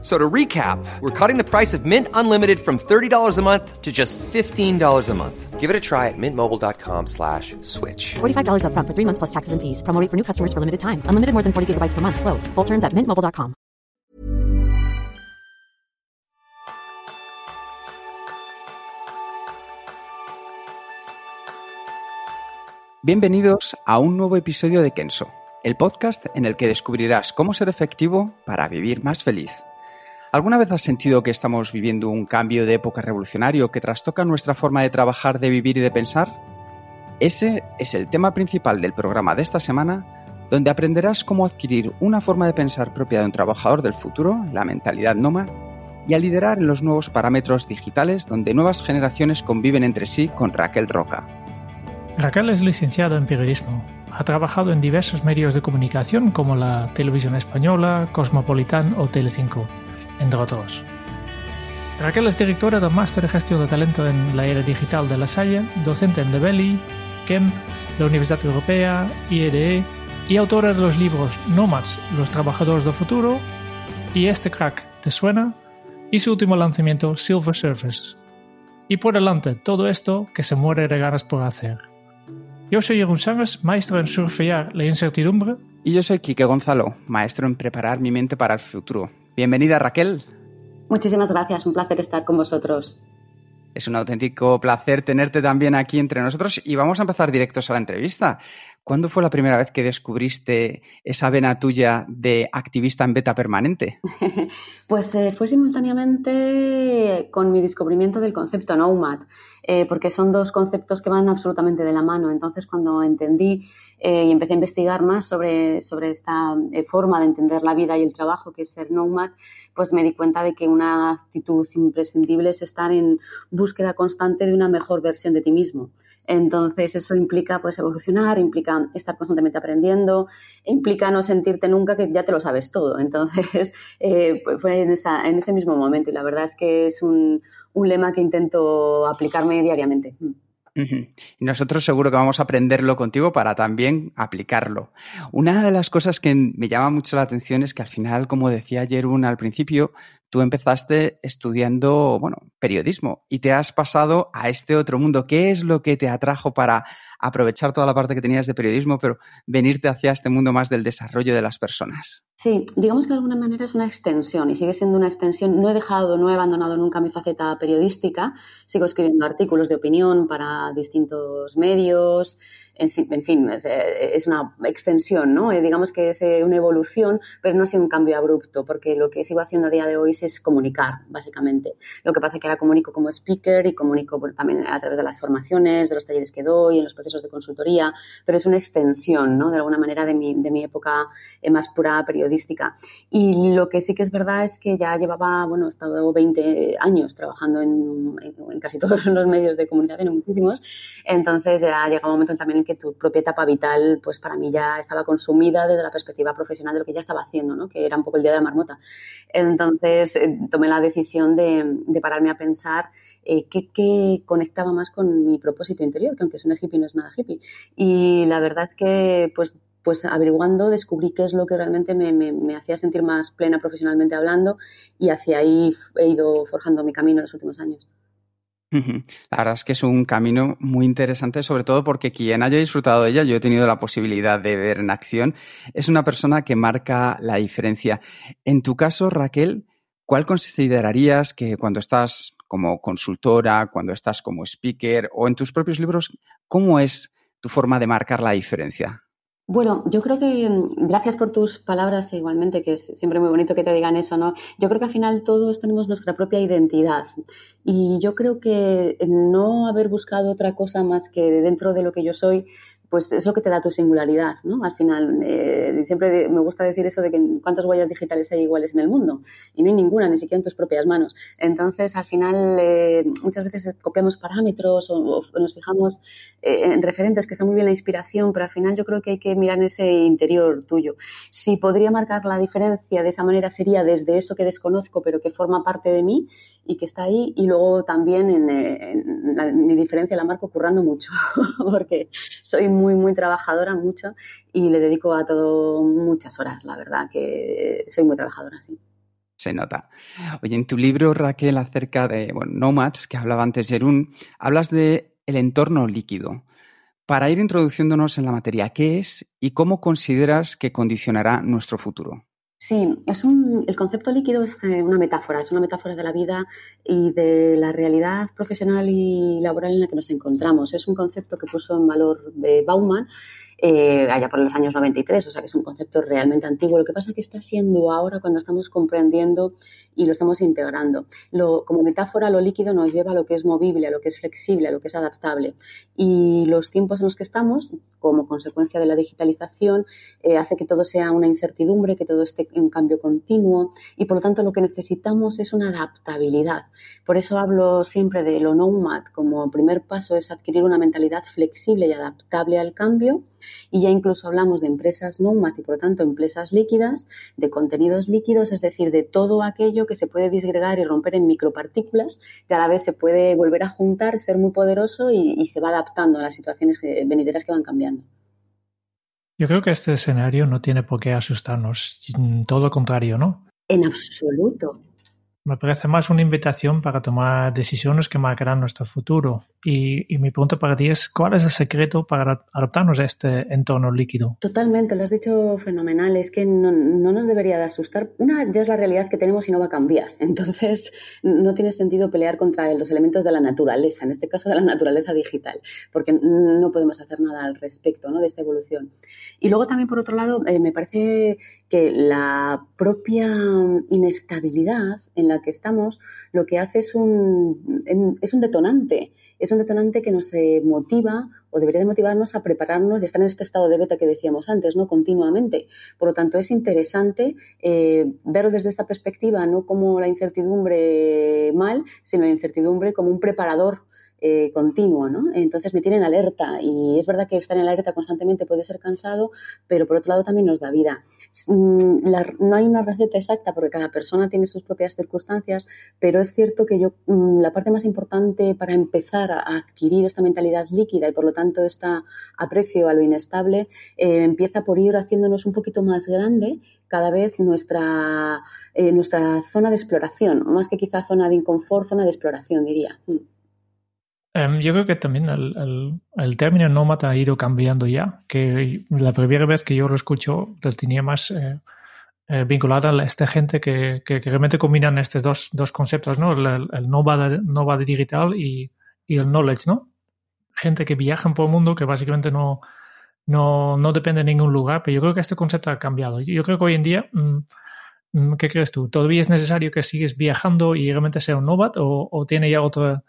So to recap, we're cutting the price of Mint Unlimited from $30 a month to just $15 a month. Give it a try at mintmobile.com slash switch. $45 upfront for three months plus taxes and fees. Promo rate for new customers for limited time. Unlimited more than 40 gigabytes per month. Slows. Full terms at mintmobile.com. Bienvenidos a un nuevo episodio de Kenso, el podcast en el que descubrirás cómo ser efectivo para vivir más feliz. ¿Alguna vez has sentido que estamos viviendo un cambio de época revolucionario que trastoca nuestra forma de trabajar, de vivir y de pensar? Ese es el tema principal del programa de esta semana, donde aprenderás cómo adquirir una forma de pensar propia de un trabajador del futuro, la mentalidad nómada, y a liderar en los nuevos parámetros digitales donde nuevas generaciones conviven entre sí con Raquel Roca. Raquel es licenciada en periodismo. Ha trabajado en diversos medios de comunicación como la Televisión Española, Cosmopolitan o Telecinco entre otros. Raquel es directora del Máster de Gestión de Talento en la Era Digital de La Salle, docente en The Valley, KEMP, la Universidad Europea, IEDE y autora de los libros Nomads, los trabajadores del futuro y Este crack, ¿te suena? y su último lanzamiento Silver Surface. Y por delante todo esto que se muere de ganas por hacer. Yo soy Jeroen Sánchez, maestro en surfear la incertidumbre. Y yo soy Quique Gonzalo, maestro en preparar mi mente para el futuro. Bienvenida Raquel. Muchísimas gracias, un placer estar con vosotros. Es un auténtico placer tenerte también aquí entre nosotros y vamos a empezar directos a la entrevista. ¿Cuándo fue la primera vez que descubriste esa vena tuya de activista en beta permanente? pues eh, fue simultáneamente con mi descubrimiento del concepto Nomad, eh, porque son dos conceptos que van absolutamente de la mano. Entonces, cuando entendí eh, y empecé a investigar más sobre, sobre esta eh, forma de entender la vida y el trabajo que es ser nomad, pues me di cuenta de que una actitud imprescindible es estar en búsqueda constante de una mejor versión de ti mismo. Entonces eso implica pues evolucionar, implica estar constantemente aprendiendo, implica no sentirte nunca que ya te lo sabes todo. Entonces eh, pues fue en, ese mismo momento y la verdad es que es un, un lema que intento aplicarme diariamente. Y nosotros seguro que vamos a aprenderlo contigo para también aplicarlo. Una de las cosas que me llama mucho la atención es que al final, como decía Jerún al principio, tú empezaste estudiando, bueno, periodismo y te has pasado a este otro mundo. ¿Qué es lo que te atrajo para aprovechar toda la parte que tenías de periodismo, pero venirte hacia este mundo más del desarrollo de las personas? Sí, digamos que de alguna manera es una extensión y sigue siendo una extensión. No he dejado, no he abandonado nunca mi faceta periodística. Sigo escribiendo artículos de opinión para distintos medios, en fin, eh, es, una extensión, ¿no? Eh, digamos que es eh, una evolución, pero no ha sido un cambio abrupto, porque lo que sigo haciendo a día de hoy es comunicar, básicamente. Lo que pasa es que ahora comunico como speaker y comunico también a través de las formaciones, de los talleres que doy, en los procesos de consultoría, pero es una extensión, ¿no? De alguna manera de mi, de mi época más pura periodística. Y lo que sí que es verdad es que ya llevaba, bueno, he estado 20 años trabajando en, en, casi todos los medios de comunicación, en muchísimos, entonces ya ha llegado un momento también en que tu propia etapa vital, pues para mí ya estaba consumida desde la perspectiva profesional de lo que ya estaba haciendo, ¿no? que era un poco el día de la marmota. Entonces eh, tomé la decisión de, pararme a pensar eh, qué, conectaba más con mi propósito interior, que aunque es una hippie no es nada hippie. Y la verdad es que pues pues averiguando descubrí qué es lo que realmente me, me, hacía sentir más plena profesionalmente hablando y hacia ahí he ido forjando mi camino en los últimos años. La verdad es que es un camino muy interesante, sobre todo porque quien haya disfrutado de ella, yo he tenido la posibilidad de ver en acción, es una persona que marca la diferencia. En tu caso, Raquel, ¿cuál considerarías que cuando estás como consultora, cuando estás como speaker o en tus propios libros, cómo es tu forma de marcar la diferencia? Bueno, yo creo que mm, gracias por tus palabras igualmente, que es siempre muy bonito que te digan eso, ¿no? Yo creo que al final todos tenemos nuestra propia identidad y yo creo que no haber buscado otra cosa más que dentro de lo que yo soy pues es lo que te da tu singularidad, ¿no? Al final, eh, siempre me gusta decir eso de que cuántas huellas digitales hay iguales en el mundo y no hay ninguna, ni siquiera en tus propias manos. Entonces, al final, eh, muchas veces copiamos parámetros o, nos fijamos eh, en referentes, que está muy bien la inspiración, pero al final yo creo que hay que mirar ese interior tuyo. Si podría marcar la diferencia de esa manera sería desde eso que desconozco, pero que forma parte de mí y que está ahí, y luego también en, mi diferencia la marco currando mucho, porque soy muy, muy trabajadora, mucho, y le dedico a todo muchas horas, la verdad, que soy muy trabajadora, sí. Se nota. Oye, en tu libro, Raquel, acerca de bueno, Nomads, que hablaba antes Jerún, hablas de el entorno líquido. Para ir introduciéndonos en la materia, ¿qué es y cómo consideras que condicionará nuestro futuro? Sí, es un, el concepto líquido es eh, una metáfora, es una metáfora de la vida y de la realidad profesional y laboral en la que nos encontramos. Es un concepto que puso en valor eh, Bauman eh, allá por los años 93, o sea que es un concepto realmente antiguo. Lo que pasa es que está siendo ahora cuando estamos comprendiendo y lo estamos integrando. Lo, como metáfora, lo líquido nos lleva a lo que es movible, a lo que es flexible, a lo que es adaptable. Y los tiempos en los que estamos, como consecuencia de la digitalización, eh, hace que todo sea una incertidumbre, que todo esté en cambio continuo y por lo tanto lo que necesitamos es una adaptabilidad. Por eso hablo siempre de lo nomad como primer paso es adquirir una mentalidad flexible y adaptable al cambio y ya incluso hablamos de empresas nomad y por lo tanto empresas líquidas, de contenidos líquidos, es decir, de todo aquello que se puede disgregar y romper en micropartículas que a la vez se puede volver a juntar, ser muy poderoso y, se va adaptando a las situaciones venideras que van cambiando. Yo creo que este escenario no tiene por qué asustarnos, todo lo contrario, ¿no? En absoluto me parece más una invitación para tomar decisiones que marcarán nuestro futuro. Y, mi pregunta para ti es, ¿cuál es el secreto para adaptarnos a este entorno líquido? Totalmente, lo has dicho fenomenal. Es que no, nos debería de asustar. Una ya es la realidad que tenemos y no va a cambiar. Entonces, no tiene sentido pelear contra los elementos de la naturaleza, en este caso de la naturaleza digital, porque no podemos hacer nada al respecto ¿no? de esta evolución. Y luego también, por otro lado, eh, me parece que la propia inestabilidad en la que estamos lo que hace es un, es un detonante, es un detonante que nos eh, motiva o debería de motivarnos a prepararnos y estar en este estado de beta que decíamos antes, ¿no? Continuamente. Por lo tanto, es interesante eh, verlo desde esta perspectiva, no como la incertidumbre mal, sino la incertidumbre como un preparador eh, continuo, ¿no? Entonces me tienen alerta y es verdad que estar en alerta constantemente puede ser cansado, pero por otro lado también nos da vida. Mm, no hay una receta exacta porque cada persona tiene sus propias circunstancias, pero es cierto que yo mm, la parte más importante para empezar a adquirir esta mentalidad líquida y por lo tanto este aprecio a lo inestable eh, empieza por ir haciéndonos un poquito más grande cada vez nuestra, eh, nuestra zona de exploración, más que quizá zona de inconfort, zona de exploración, diría. Mm. Em, yo creo que también el, el, término nómada ha ido cambiando ya, que la primera vez que yo lo escucho lo tenía más eh, eh, vinculado a esta gente que, que, realmente combinan estos dos, dos conceptos, ¿no? El, el nómada, digital y, y, el knowledge, ¿no? Gente que viaja por el mundo que básicamente no, no, no depende de ningún lugar, pero yo creo que este concepto ha cambiado. Yo creo que hoy en día... Mm, mm, ¿Qué crees tú? ¿Todavía es necesario que sigues viajando y realmente sea un nómada o, o tiene ya otra,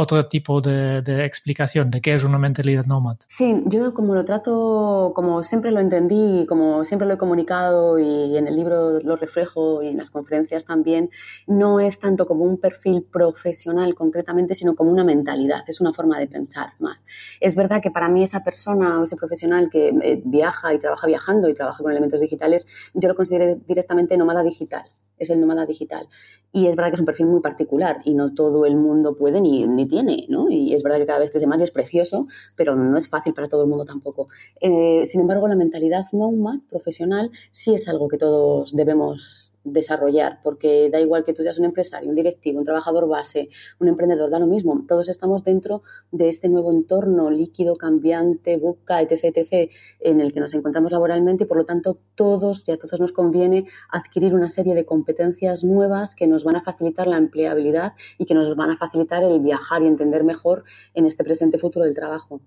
otro tipo de, explicación de qué es una mentalidad nómada. Sí, yo como lo trato, como siempre lo entendí, como siempre lo he comunicado y en el libro lo reflejo y en las conferencias también, no es tanto como un perfil profesional concretamente, sino como una mentalidad, es una forma de pensar más. Es verdad que para mí esa persona o ese profesional que eh, viaja y trabaja viajando y trabaja con elementos digitales, yo lo considero directamente nómada digital es el nómada digital. Y es verdad que es un perfil muy particular y no todo el mundo puede ni, ni tiene, ¿no? Y es verdad que cada vez crece más y es precioso, pero no es fácil para todo el mundo tampoco. Eh, sin embargo, la mentalidad nómada profesional sí es algo que todos debemos desarrollar, porque da igual que tú seas un empresario, un directivo, un trabajador base, un emprendedor, da lo mismo. Todos estamos dentro de este nuevo entorno líquido, cambiante, buca, etc., etc., en el que nos encontramos laboralmente y por lo tanto todos y a todos nos conviene adquirir una serie de competencias nuevas que nos van a facilitar la empleabilidad y que nos van a facilitar el viajar y entender mejor en este presente futuro del trabajo.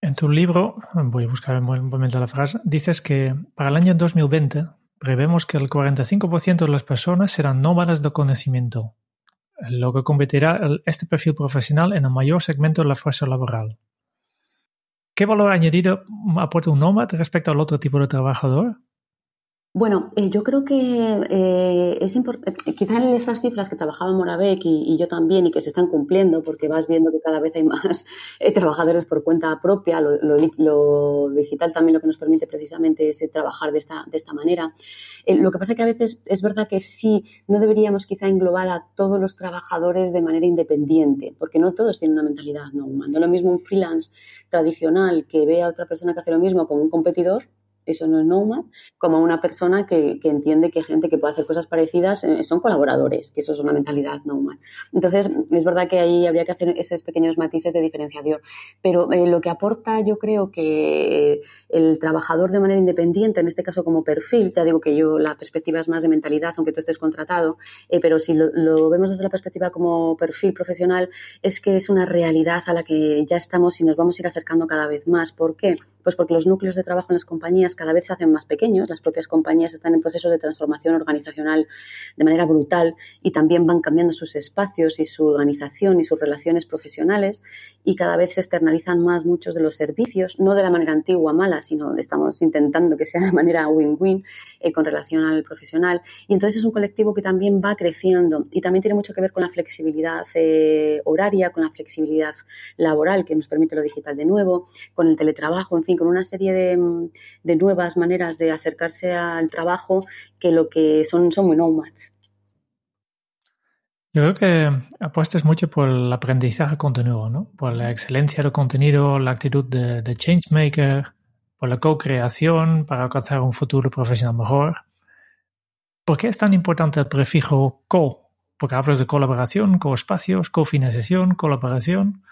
En tu libro, voy a buscar un momento la frase, dices que para el año 2020 prevemos que el 45% de las personas serán nómadas de conocimiento, lo que convertirá este perfil profesional en el mayor segmento de la fuerza laboral. ¿Qué valor añadido aporta un nómada respecto al otro tipo de trabajador? Bueno, eh, yo creo que eh, es importante, eh, quizá en estas cifras que trabajaba Moravec y, yo también y que se están cumpliendo porque vas viendo que cada vez hay más trabajadores por cuenta propia, lo, digital también lo que nos permite precisamente es trabajar de esta, de esta manera. lo que pasa es que a veces es verdad que sí, no deberíamos quizá englobar a todos los trabajadores de manera independiente, porque no todos tienen una mentalidad no humana. No lo mismo un freelance tradicional que ve a otra persona que hace lo mismo como un competidor eso no es nomad, como una persona que, que, entiende que gente que puede hacer cosas parecidas eh, son colaboradores, que eso es una mentalidad nomad. Entonces, es verdad que ahí habría que hacer esos pequeños matices de diferenciación, pero eh, lo que aporta yo creo que el trabajador de manera independiente, en este caso como perfil, ya digo que yo la perspectiva es más de mentalidad, aunque tú estés contratado, eh, pero si lo, lo, vemos desde la perspectiva como perfil profesional, es que es una realidad a la que ya estamos y nos vamos a ir acercando cada vez más. ¿Por qué? Pues porque los núcleos de trabajo en las compañías cada vez se hacen más pequeños, las propias compañías están en procesos de transformación organizacional de manera brutal y también van cambiando sus espacios y su organización y sus relaciones profesionales y cada vez se externalizan más muchos de los servicios, no de la manera antigua mala, sino estamos intentando que sea de manera win-win eh, con relación al profesional. Y entonces es un colectivo que también va creciendo y también tiene mucho que ver con la flexibilidad eh, horaria, con la flexibilidad laboral que nos permite lo digital de nuevo, con el teletrabajo, en fin con una serie de, nuevas maneras de acercarse al trabajo que lo que son, son muy nómadas. Yo creo que apuestas mucho por el aprendizaje continuo, ¿no? Por la excelencia del contenido, la actitud de, de changemaker, por la co-creación para alcanzar un futuro profesional mejor. ¿Por qué es tan importante el prefijo co? Porque hablas de colaboración, co-espacios, cofinanciación, colaboración.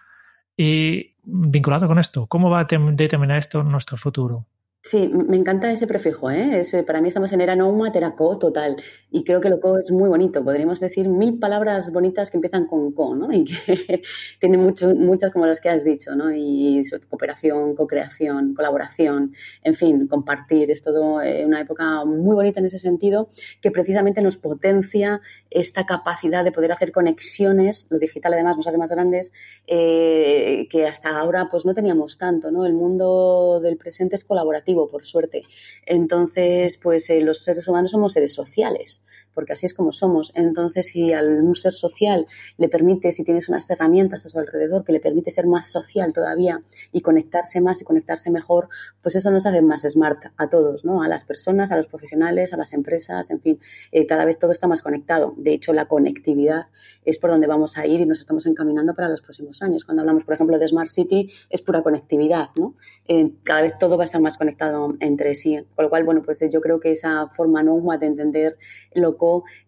Y vinculado con esto, ¿cómo va a determinar esto nuestro futuro? Sí, me encanta ese prefijo, ¿eh? para mí estamos en era nouma, teraco total. Y creo que lo co es muy bonito. Podríamos decir mil palabras bonitas que empiezan con co, ¿no? Y que tienen muchas como las que has dicho, ¿no? Y cooperación, co-creación, colaboración, en fin, compartir. Es todo eh, una época muy bonita en ese sentido que precisamente nos potencia esta capacidad de poder hacer conexiones. Lo digital además nos hace más grandes eh, que hasta ahora pues no teníamos tanto, ¿no? El mundo del presente es colaborativo por suerte. Entonces, pues eh, los seres humanos somos seres sociales porque así es como somos. Entonces, si al un ser social le permite, si tienes unas herramientas a su alrededor que le permite ser más social todavía y conectarse más y conectarse mejor, pues eso nos hace más smart a todos, ¿no? A las personas, a los profesionales, a las empresas, en fin, eh, cada vez todo está más conectado. De hecho, la conectividad es por donde vamos a ir y nos estamos encaminando para los próximos años. Cuando hablamos, por ejemplo, de Smart City, es pura conectividad, ¿no? Eh, cada vez todo va a estar más conectado entre sí. Con lo cual, bueno, pues yo creo que esa forma no de entender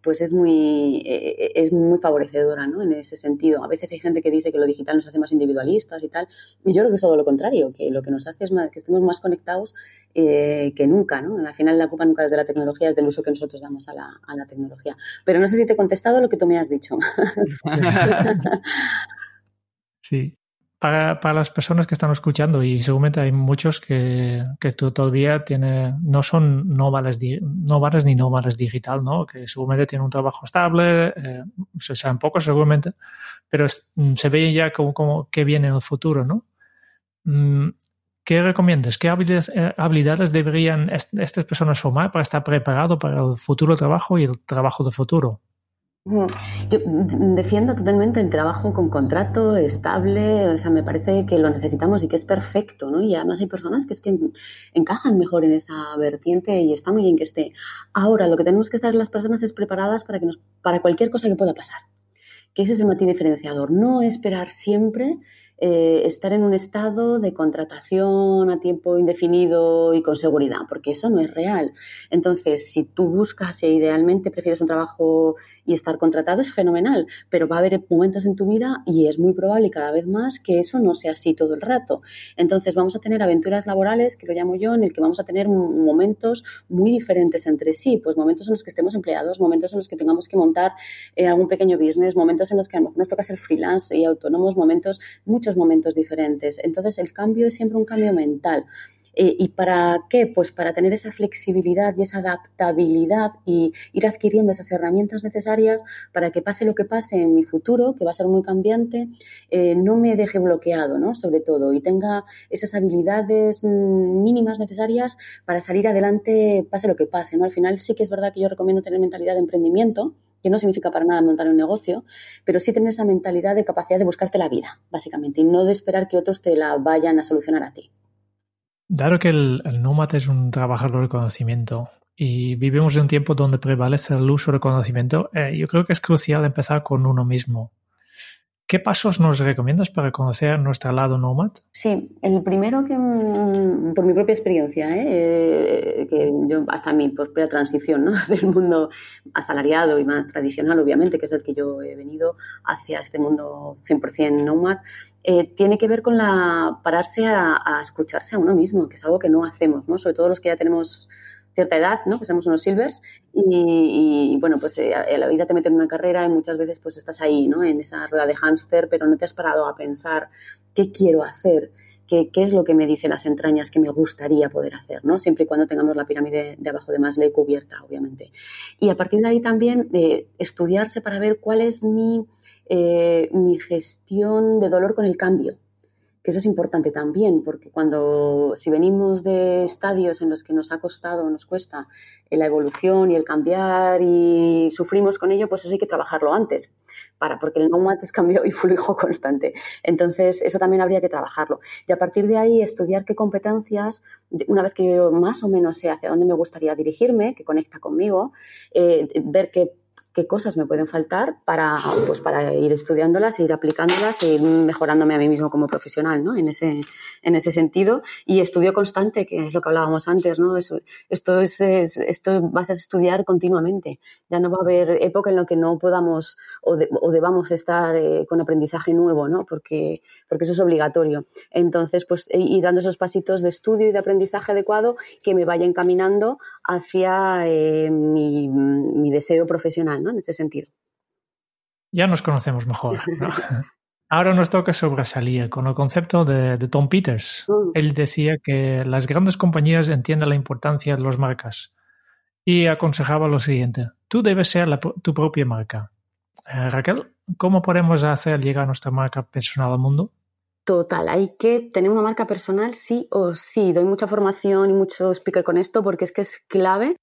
pues es muy, eh, es muy favorecedora ¿no? en ese sentido. A veces hay gente que dice que lo digital nos hace más individualistas y tal, y yo creo que es todo lo contrario, que lo que nos hace es más, que estemos más conectados eh, que nunca. ¿no? Al final la culpa nunca es de la tecnología, es del uso que nosotros damos a la, a la tecnología. Pero no sé si te he contestado lo que tú me has dicho. sí, para, las personas que están escuchando, y seguramente hay muchos que, que todavía tiene, no son nómadas, nómadas ni nómadas digital, ¿no? que seguramente tienen un trabajo estable, eh, se saben poco seguramente, pero mm, se ve ya como, como que viene en el futuro. ¿no? Mm, ¿Qué recomiendas? ¿Qué habilidades, eh, habilidades deberían estas personas formar para estar preparados para el futuro trabajo y el trabajo de futuro? Yo defiendo totalmente el trabajo con contrato estable, o sea, me parece que lo necesitamos y que es perfecto, ¿no? Y además hay personas que es que encajan mejor en esa vertiente y está muy bien que esté. Ahora, lo que tenemos que estar las personas es preparadas para, que nos, para cualquier cosa que pueda pasar, que ese es el motivo diferenciador, no esperar siempre eh, estar en un estado de contratación a tiempo indefinido y con seguridad, porque eso no es real. Entonces, si tú buscas e idealmente prefieres un trabajo y estar contratado, es fenomenal, pero va a haber momentos en tu vida y es muy probable cada vez más que eso no sea así todo el rato. Entonces, vamos a tener aventuras laborales, que lo llamo yo, en el que vamos a tener momentos muy diferentes entre sí, pues momentos en los que estemos empleados, momentos en los que tengamos que montar eh, algún pequeño business, momentos en los que a lo mejor nos toca ser freelance y autónomos, momentos, muchos momentos diferentes. Entonces, el cambio es siempre un cambio mental. Eh, ¿Y para qué? Pues para tener esa flexibilidad y esa adaptabilidad y ir adquiriendo esas herramientas necesarias para que pase lo que pase en mi futuro, que va a ser muy cambiante, eh, no me deje bloqueado, ¿no? Sobre todo, y tenga esas habilidades mm, mínimas necesarias para salir adelante, pase lo que pase, ¿no? Al final sí que es verdad que yo recomiendo tener mentalidad de emprendimiento, que no significa para nada montar un negocio, pero sí tener esa mentalidad de capacidad de buscarte la vida, básicamente, y no de esperar que otros te la vayan a solucionar a ti. Dado que el, el es un trabajador de conocimiento y vivimos en un tiempo donde prevalece el uso del conocimiento, eh, yo creo que es crucial empezar con uno mismo. ¿Qué pasos nos recomiendas para conocer nuestro lado nómad? Sí, el primero que, mm, por mi propia experiencia, ¿eh? Eh, que yo hasta mi propia transición ¿no? del mundo asalariado y más tradicional, obviamente, que es el que yo he venido hacia este mundo 100% nómad, eh, tiene que ver con la pararse a, a, escucharse a uno mismo, que es algo que no hacemos, ¿no? sobre todo los que ya tenemos cierta edad, ¿no? que somos unos silvers, y, bueno, pues eh, la vida te mete en una carrera y muchas veces pues estás ahí, ¿no? en esa rueda de hámster, pero no te has parado a pensar qué quiero hacer, qué, qué, es lo que me dicen las entrañas que me gustaría poder hacer, ¿no? siempre y cuando tengamos la pirámide de abajo de Maslow cubierta, obviamente. Y a partir de ahí también de estudiarse para ver cuál es mi, eh, mi gestión de dolor con el cambio que eso es importante también, porque cuando, si venimos de estadios en los que nos ha costado, nos cuesta la evolución y el cambiar y sufrimos con ello, pues eso hay que trabajarlo antes, para, porque el no antes cambió y flujo constante. Entonces, eso también habría que trabajarlo. Y a partir de ahí, estudiar qué competencias, una vez que yo más o menos sé hacia dónde me gustaría dirigirme, que conecta conmigo, eh, ver qué qué cosas me pueden faltar para, pues, para ir estudiándolas, ir aplicándolas e ir mejorándome a mí mismo como profesional, ¿no? En ese, en ese sentido. Y estudio constante, que es lo que hablábamos antes, ¿no? Eso, esto, es, es, esto va a ser estudiar continuamente. Ya no va a haber época en la que no podamos o, de, o debamos estar eh, con aprendizaje nuevo, ¿no? Porque, porque eso es obligatorio. Entonces, pues ir dando esos pasitos de estudio y de aprendizaje adecuado que me vaya encaminando hacia eh, mi, mi deseo profesional. ¿no? En ese sentido. Ya nos conocemos mejor. ¿no? Ahora nos toca sobresalir con el concepto de, de Tom Peters. Mm. Él decía que las grandes compañías entienden la importancia de las marcas y aconsejaba lo siguiente, tú debes ser la, tu propia marca. Eh, Raquel, ¿cómo podemos hacer llegar nuestra marca personal al mundo? Total, hay que tener una marca personal sí o sí. Doy mucha formación y mucho speaker con esto porque es que es clave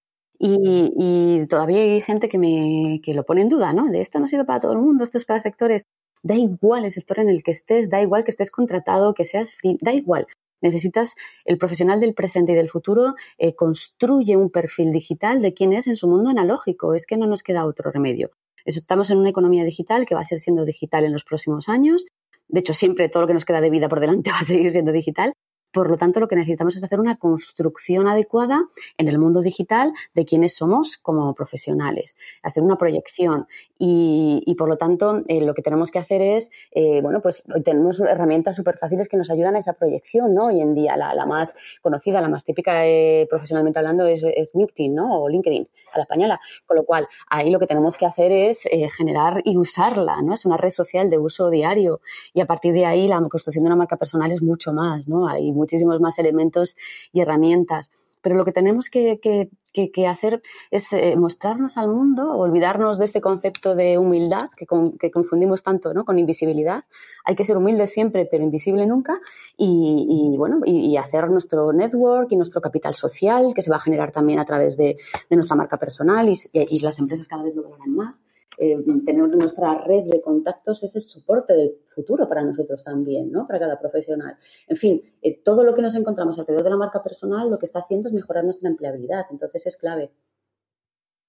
y, todavía hay gente que, me, que lo pone en duda, ¿no? De esto no sirve para todo el mundo, esto es para sectores. Da igual el sector en el que estés, da igual que estés contratado, que seas free, da igual. Necesitas el profesional del presente y del futuro eh, construye un perfil digital de quién es en su mundo analógico. Es que no nos queda otro remedio. Estamos en una economía digital que va a ser siendo digital en los próximos años. De hecho, siempre todo lo que nos queda de vida por delante va a seguir siendo digital. Por lo tanto, lo que necesitamos es hacer una construcción adecuada en el mundo digital de quiénes somos como profesionales, hacer una proyección y, y por lo tanto eh, lo que tenemos que hacer es, eh, bueno, pues tenemos herramientas súper fáciles que nos ayudan a esa proyección, ¿no? Hoy en día la, la más conocida, la más típica eh, profesionalmente hablando es, es, LinkedIn, ¿no? O LinkedIn a la española. Con lo cual, ahí lo que tenemos que hacer es eh, generar y usarla, ¿no? Es una red social de uso diario y a partir de ahí la construcción de una marca personal es mucho más, ¿no? Hay muchísimos más elementos y herramientas. Pero lo que tenemos que, que, que, hacer es eh, mostrarnos al mundo, olvidarnos de este concepto de humildad que, con, que confundimos tanto ¿no? con invisibilidad. Hay que ser humilde siempre, pero invisible nunca. Y, y bueno, y, y, hacer nuestro network y nuestro capital social, que se va a generar también a través de, de nuestra marca personal y, y las empresas cada vez lo más eh, tener nuestra red de contactos es el soporte del futuro para nosotros también, ¿no? Para cada profesional. En fin, eh, todo lo que nos encontramos alrededor de la marca personal lo que está haciendo es mejorar nuestra empleabilidad, entonces es clave.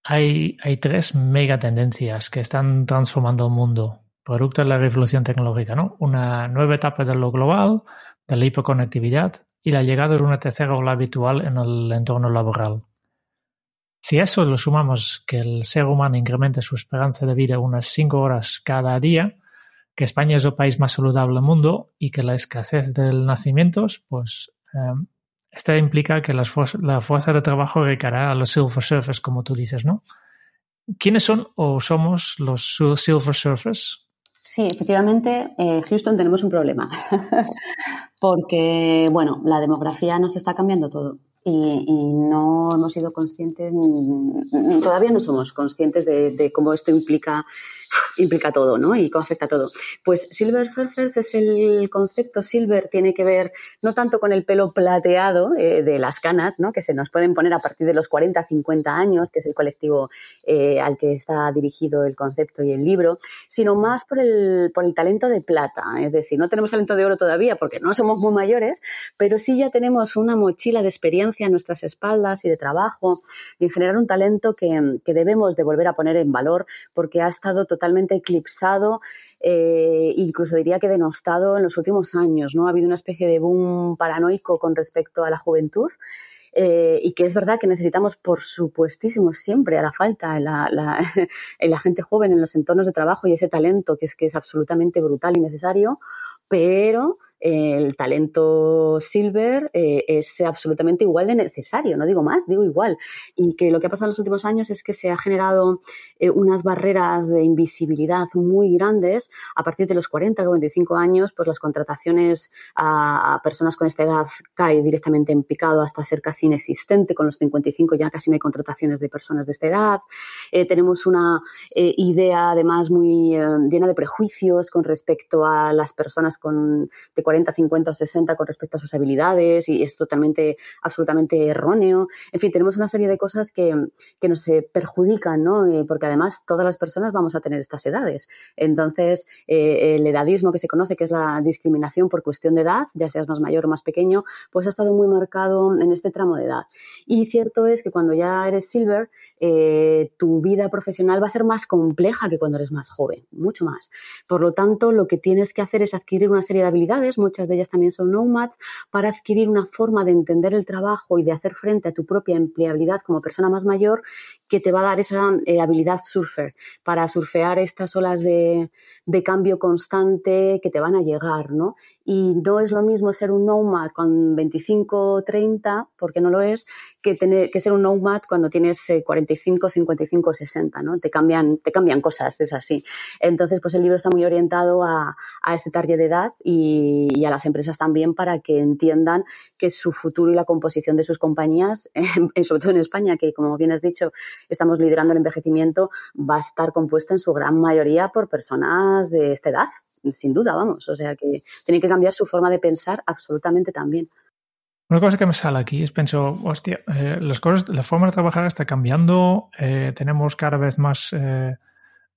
Hay, tres megatendencias que están transformando el mundo, producto de la revolución tecnológica, ¿no? Una nueva etapa de lo global, de la hiperconectividad y la llegada de una tercera ola habitual en el entorno laboral. Si a eso lo sumamos que el ser humano incrementa su esperanza de vida unas 5 horas cada día, que España es el país más saludable del mundo y que la escasez de nacimientos, pues eh, esto implica que la fuerza de trabajo recaerá a los silver surfers, como tú dices, ¿no? ¿Quiénes son o somos los silver surfers? Sí, efectivamente, eh, Houston tenemos un problema. porque, bueno, la demografía nos está cambiando todo y, no hemos sido conscientes, todavía no somos conscientes de, cómo esto implica, implica todo, ¿no? Y afecta todo. Pues Silver Surfers es el concepto silver, tiene que ver no tanto con el pelo plateado eh, de las canas, ¿no? Que se nos pueden poner a partir de los 40, 50 años, que es el colectivo eh, al que está dirigido el concepto y el libro, sino más por el, por el talento de plata. Es decir, no tenemos talento de oro todavía porque no somos muy mayores, pero sí ya tenemos una mochila de experiencia a nuestras espaldas y de trabajo y en generar un talento que, debemos de volver a poner en valor porque ha estado totalmente eclipsado eh, incluso diría que denostado en los últimos años, ¿no? Ha habido una especie de boom paranoico con respecto a la juventud. Eh, y que es verdad que necesitamos, por supuestísimo, siempre a la falta en la, en la gente joven, en los entornos de trabajo y ese talento que es, que es absolutamente brutal y necesario, pero el talento silver eh, es absolutamente igual de necesario, no digo más, digo igual. Y que lo que ha pasado en los últimos años es que se ha generado eh, unas barreras de invisibilidad muy grandes. A partir de los 40, 45 años, pues las contrataciones a, personas con esta edad cae directamente en picado hasta ser casi inexistente. Con los 55 ya casi no hay contrataciones de personas de esta edad. Eh, tenemos una idea además muy llena de prejuicios con respecto a las personas con, de 40, 50 o 60 con respecto a sus habilidades y es totalmente, absolutamente erróneo. En fin, tenemos una serie de cosas que, que nos perjudican, ¿no? Eh, porque además todas las personas vamos a tener estas edades. Entonces, eh, el edadismo que se conoce, que es la discriminación por cuestión de edad, ya seas más mayor o más pequeño, pues ha estado muy marcado en este tramo de edad. Y cierto es que cuando ya eres silver, eh, tu vida profesional va a ser más compleja que cuando eres más joven, mucho más. Por lo tanto, lo que tienes que hacer es adquirir una serie de habilidades, muchas de ellas también son nomads, para adquirir una forma de entender el trabajo y de hacer frente a tu propia empleabilidad como persona más mayor que te va a dar esa eh, habilidad surfer para surfear estas olas de, cambio constante que te van a llegar, ¿no? Y no es lo mismo ser un nomad con 25 o 30, porque no lo es, que, tener, que ser un nomad cuando tienes 45, 55 60, ¿no? Te cambian, te cambian cosas, es así. Entonces, pues el libro está muy orientado a, a este target de edad y, a las empresas también para que entiendan que su futuro y la composición de sus compañías, sobre todo en España, que como bien has dicho, estamos liderando el envejecimiento, va a estar compuesta en su gran mayoría por personas de esta edad, sin duda, vamos. O sea que tienen que cambiar su forma de pensar absolutamente también. Una cosa que me sale aquí es pienso, hostia, eh, las cosas, la forma de trabajar está cambiando, eh, tenemos cada vez más eh,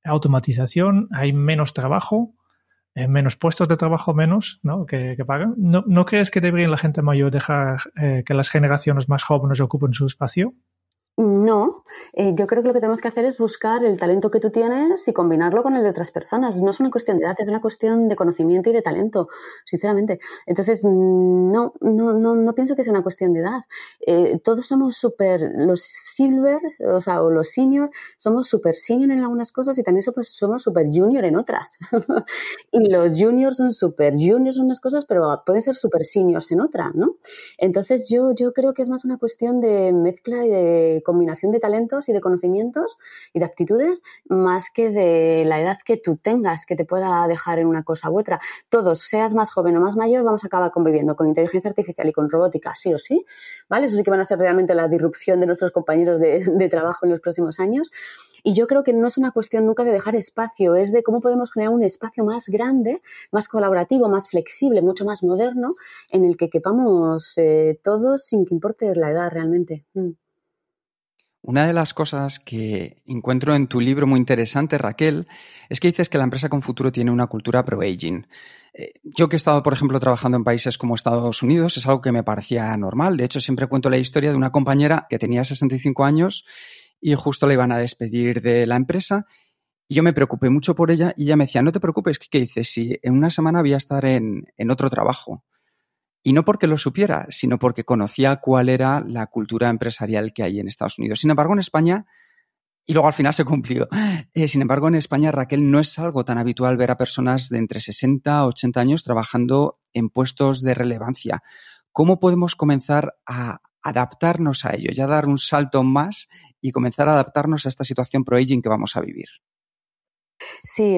automatización, hay menos trabajo, menos puestos de trabajo menos ¿no? que, pagan. ¿No, ¿No, crees que debería la gente mayor dejar que las generaciones más jóvenes ocupen su espacio? No, eh, yo creo que lo que tenemos que hacer es buscar el talento que tú tienes y combinarlo con el de otras personas. No es una cuestión de edad, es una cuestión de conocimiento y de talento, sinceramente. Entonces, mm, no, no, no, no pienso que sea una cuestión de edad. Eh, todos somos súper, los silver, o sea, o los senior, somos súper senior en algunas cosas y también somos súper junior en otras. y los juniors son súper juniors en unas cosas, pero pueden ser súper seniors en otras, ¿no? Entonces, yo, yo creo que es más una cuestión de mezcla y de combinación de talentos y de conocimientos y de actitudes más que de la edad que tú tengas que te pueda dejar en una cosa u otra. Todos, seas más joven o más mayor, vamos a acabar conviviendo con inteligencia artificial y con robótica, sí o sí, ¿vale? Eso sí que van a ser realmente la disrupción de nuestros compañeros de, de trabajo en los próximos años. Y yo creo que no es una cuestión nunca de dejar espacio, es de cómo podemos generar un espacio más grande, más colaborativo, más flexible, mucho más moderno, en el que quepamos eh, todos sin que importe la edad realmente. Mm. Una de las cosas que encuentro en tu libro muy interesante, Raquel, es que dices que la empresa con futuro tiene una cultura pro-aging. Eh, yo que he estado, por ejemplo, trabajando en países como Estados Unidos, es algo que me parecía normal. De hecho, siempre cuento la historia de una compañera que tenía 65 años y justo la iban a despedir de la empresa. Y yo me preocupé mucho por ella y ella me decía, no te preocupes, ¿qué, dices? Si en una semana voy a estar en, en otro trabajo. Y no porque lo supiera, sino porque conocía cuál era la cultura empresarial que hay en Estados Unidos. Sin embargo, en España, y luego al final se cumplió, eh, sin embargo, en España, Raquel, no es algo tan habitual ver a personas de entre 60 a 80 años trabajando en puestos de relevancia. ¿Cómo podemos comenzar a adaptarnos a ello, ya dar un salto más y comenzar a adaptarnos a esta situación pro-aging que vamos a vivir? Sí,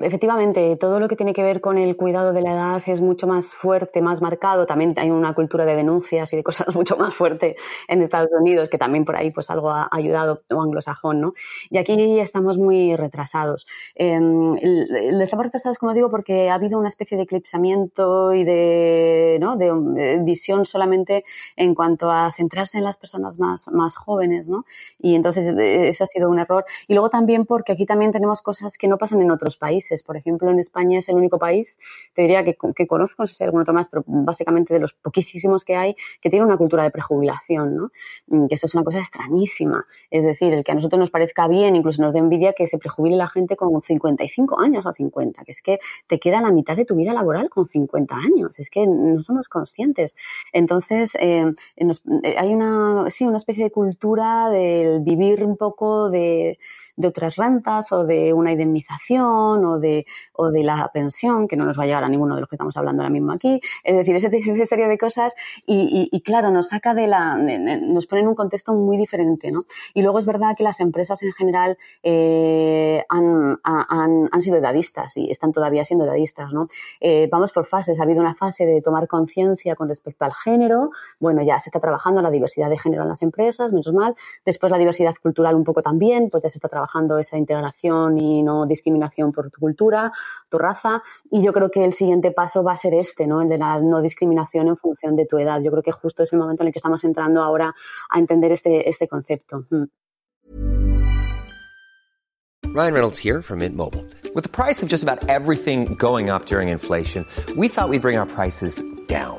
efectivamente, todo lo que tiene que ver con el cuidado de la edad es mucho más fuerte, más marcado. También hay una cultura de denuncias y de cosas mucho más fuerte en Estados Unidos, que también por ahí pues algo ha ayudado, o anglosajón, ¿no? Y aquí estamos muy retrasados. Eh, estamos retrasados, como digo, porque ha habido una especie de eclipsamiento y de, ¿no? de, eh, visión solamente en cuanto a centrarse en las personas más, más jóvenes, ¿no? Y entonces eh, eso ha sido un error. Y luego también porque aquí también tenemos cosas que no pasan en otros países. Por ejemplo, en España es el único país, te diría que, que conozco, no sé si hay algún otro más, pero básicamente de los poquísimos que hay, que tiene una cultura de prejubilación, ¿no? Mm, que eso es una cosa extrañísima. Es decir, el que a nosotros nos parezca bien, incluso nos dé envidia que se prejubile la gente con 55 años o 50, que es que te queda la mitad de tu vida laboral con 50 años. Es que no somos conscientes. Entonces, eh, eh, hay una, sí, una especie de cultura del vivir un poco de de otras rentas o de una indemnización o de, o de la pensión, que no nos va a llegar a ninguno de los que estamos hablando ahora mismo aquí. Es decir, ese, ese serie de cosas y, y, claro, nos saca de la, nos pone en un contexto muy diferente, ¿no? Y luego es verdad que las empresas en general eh, han, han, han, sido edadistas y están todavía siendo edadistas, ¿no? Eh, vamos por fases. Ha habido una fase de tomar conciencia con respecto al género. Bueno, ya se está trabajando la diversidad de género en las empresas, menos mal. Después la diversidad cultural un poco también, pues ya se está trabajando trabajando esa integración y no discriminación por tu cultura, tu raza. Y yo creo que el siguiente paso va a ser este, ¿no? El de la no discriminación en función de tu edad. Yo creo que justo es el momento en el que estamos entrando ahora a entender este, este concepto. Mm. Ryan Reynolds here from Mint Mobile. With the price of just about everything going up during inflation, we thought we'd bring our prices down.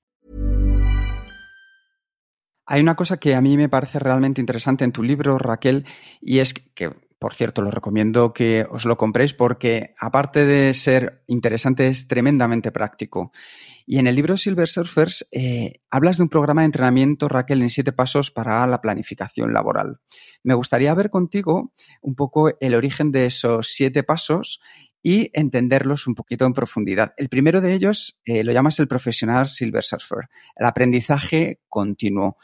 Hay una cosa que a mí me parece realmente interesante en tu libro, Raquel, y es que Por cierto, lo recomiendo que os lo compréis porque, aparte de ser interesante, es tremendamente práctico. Y en el libro Silver Surfers eh, hablas de un programa de entrenamiento, Raquel, en siete pasos para la planificación laboral. Me gustaría ver contigo un poco el origen de esos siete pasos y entenderlos un poquito en profundidad. El primero de ellos eh, lo llamas el profesional Silver Surfer, el aprendizaje continuo.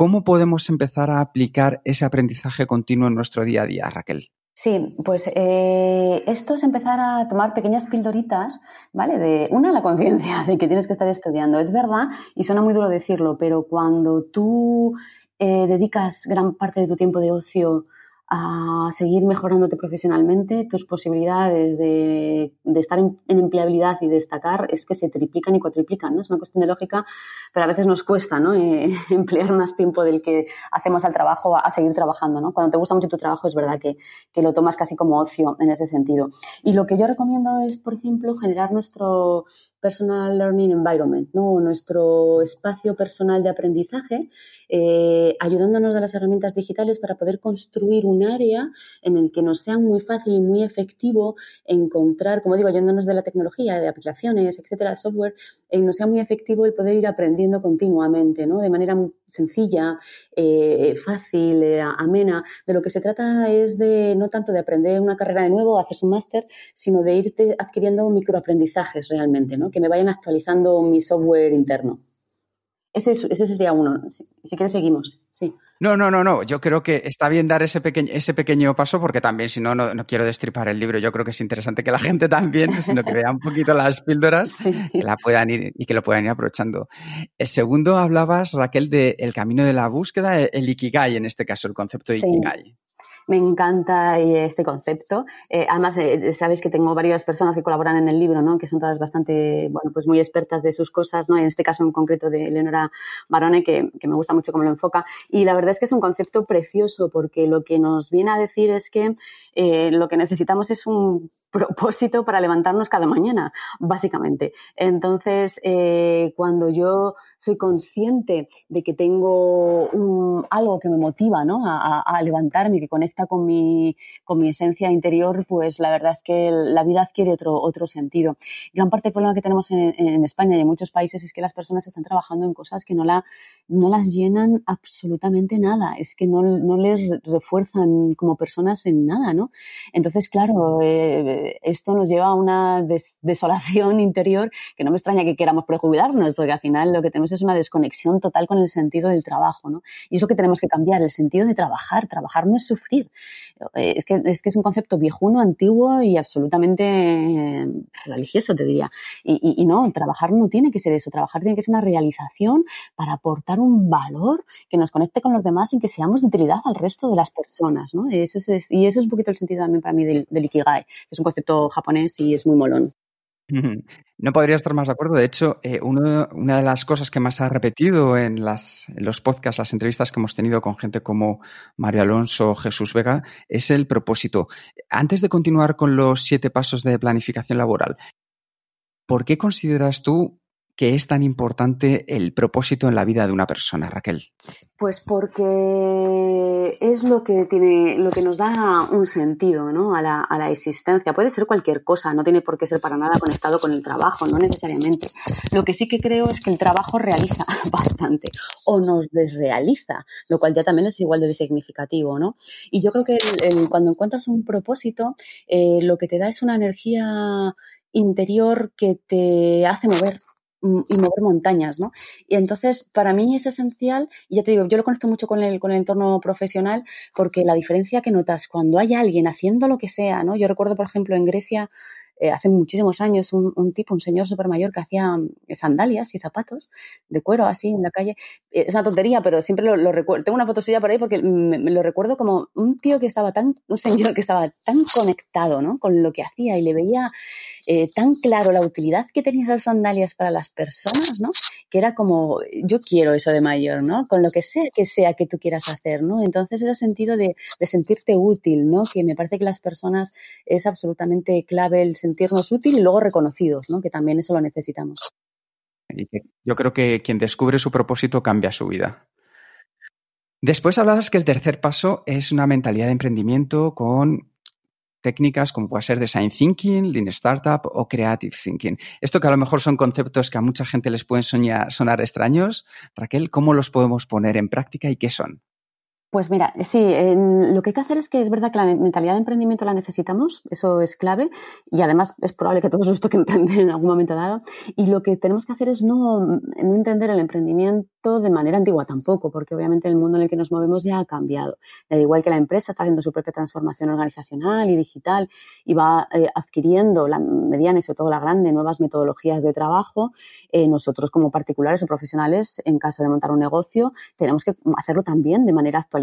¿Cómo podemos empezar a aplicar ese aprendizaje continuo en nuestro día a día, Raquel? Sí, pues eh, esto es empezar a tomar pequeñas pildoritas, ¿vale? De una, la conciencia de que tienes que estar estudiando. Es verdad, y suena muy duro decirlo, pero cuando tú eh, dedicas gran parte de tu tiempo de ocio a seguir mejorándote profesionalmente, tus posibilidades de, estar en, empleabilidad y destacar es que se triplican y cuatriplican, ¿no? Es una cuestión de lógica, pero a veces nos cuesta, ¿no? Eh, emplear más tiempo del que hacemos al trabajo a, seguir trabajando, ¿no? Cuando te gusta mucho tu trabajo es verdad que, que, lo tomas casi como ocio en ese sentido. Y lo que yo recomiendo es, por ejemplo, generar nuestro Personal Learning Environment, ¿no? nuestro espacio personal de aprendizaje, eh, ayudándonos de las herramientas digitales para poder construir un área en el que nos sea muy fácil y muy efectivo encontrar, como digo, ayudándonos de la tecnología, de aplicaciones, etcétera, software, en nos sea muy efectivo el poder ir aprendiendo continuamente, ¿no? de manera sencilla, eh, fácil, eh, amena. De lo que se trata es de no tanto de aprender una carrera de nuevo, hacer un máster, sino de irte adquiriendo microaprendizajes realmente, ¿no? que me vayan actualizando mi software interno. Ese, ese sería uno. Si, si, quieres, seguimos. Sí. No, no, no, no. Yo creo que está bien dar ese pequeño, ese pequeño paso porque también, si no, no, quiero destripar el libro. Yo creo que es interesante que la gente también, sino que vea un poquito las píldoras, que la puedan ir y que lo puedan ir aprovechando. El segundo hablabas, Raquel, del camino de la búsqueda, el, Ikigai en este caso, el concepto de Ikigai. Me encanta este concepto. Eh, además, eh, sabes que tengo varias personas que colaboran en el libro, ¿no? Que son todas bastante, bueno, pues muy expertas de sus cosas, ¿no? En este caso en concreto de Leonora Barone, que, que me gusta mucho cómo lo enfoca. Y la verdad es que es un concepto precioso porque lo que nos viene a decir es que eh, lo que necesitamos es un propósito para levantarnos cada mañana, básicamente. Entonces, eh, cuando yo soy consciente de que tengo algo que me motiva ¿no? a, levantarme, que conecta con mi, con mi esencia interior, pues la verdad es que la vida adquiere otro, otro sentido. Gran parte del problema que tenemos en, España y en muchos países es que las personas están trabajando en cosas que no, la, no las llenan absolutamente nada, es que no, no les refuerzan como personas en nada, ¿no? Entonces, claro, eh, esto nos lleva a una desolación interior que no me extraña que queramos prejubilarnos, porque al final lo que tenemos es una desconexión total con el sentido del trabajo, ¿no? Y es lo que tenemos que cambiar, el sentido de trabajar. Trabajar no es sufrir. Eh, es que es, que un concepto viejuno, antiguo y absolutamente eh, religioso, te diría. Y, no, trabajar no tiene que ser eso. Trabajar tiene que ser una realización para aportar un valor que nos conecte con los demás y que seamos de utilidad al resto de las personas, ¿no? Y eso es un poquito el sentido también para mí del, del Ikigai. Es un concepto japonés y es muy molón. No podría estar más de acuerdo. De hecho, eh, una de las cosas que más ha repetido en, los podcasts, las entrevistas que hemos tenido con gente como Mario Alonso o Jesús Vega, es el propósito. Antes de continuar con los siete pasos de planificación laboral, ¿por qué consideras tú que es tan importante el propósito en la vida de una persona, Raquel? Pues porque es lo que tiene, lo que nos da un sentido ¿no? a, la, a, la, existencia. Puede ser cualquier cosa, no tiene por qué ser para nada conectado con el trabajo, no necesariamente. Lo que sí que creo es que el trabajo realiza bastante o nos desrealiza, lo cual ya también es igual de significativo, ¿no? Y yo creo que cuando encuentras un propósito, eh, lo que te da es una energía interior que te hace mover, y mover montañas, ¿no? Y entonces, para mí es esencial, y ya te digo, yo lo conecto mucho con el, con el entorno profesional, porque la diferencia que notas cuando hay alguien haciendo lo que sea, ¿no? Yo recuerdo, por ejemplo, en Grecia, eh, hace muchísimos años, un, tipo, un señor súper mayor que hacía mm, sandalias y zapatos de cuero así en la calle. Eh, es una tontería, pero siempre lo, recuerdo. Tengo una foto suya por ahí porque me, lo recuerdo como un tío que estaba tan, un señor que estaba tan conectado, ¿no? Con lo que hacía y le veía eh, tan claro la utilidad que tenían esas sandalias para las personas, ¿no? Que era como, yo quiero eso de mayor, ¿no? Con lo que sea que sea que tú quieras hacer, ¿no? Entonces ese sentido de, de sentirte útil, ¿no? Que me parece que las personas es absolutamente clave el sentirnos útil y luego reconocidos, ¿no? Que también eso lo necesitamos. Yo creo que quien descubre su propósito cambia su vida. Después hablabas que el tercer paso es una mentalidad de emprendimiento con técnicas como puede ser Design Thinking, Lean Startup o Creative Thinking. Esto que a lo mejor son conceptos que a mucha gente les pueden sonar extraños. Raquel, ¿cómo los podemos poner en práctica y qué son? Pues mira, sí, lo que hay que hacer es que es verdad que la mentalidad de emprendimiento la necesitamos, eso es clave, y además es probable que todos nos toque emprender en algún momento dado. Y lo que tenemos que hacer es no, no entender el emprendimiento de manera antigua tampoco, porque obviamente el mundo en el que nos movemos ya ha cambiado. Al igual que la empresa está haciendo su propia transformación organizacional y digital y va eh, adquiriendo la mediana y sobre todo la grande nuevas metodologías de trabajo, eh, nosotros como particulares o profesionales, en caso de montar un negocio, tenemos que hacerlo también de manera actual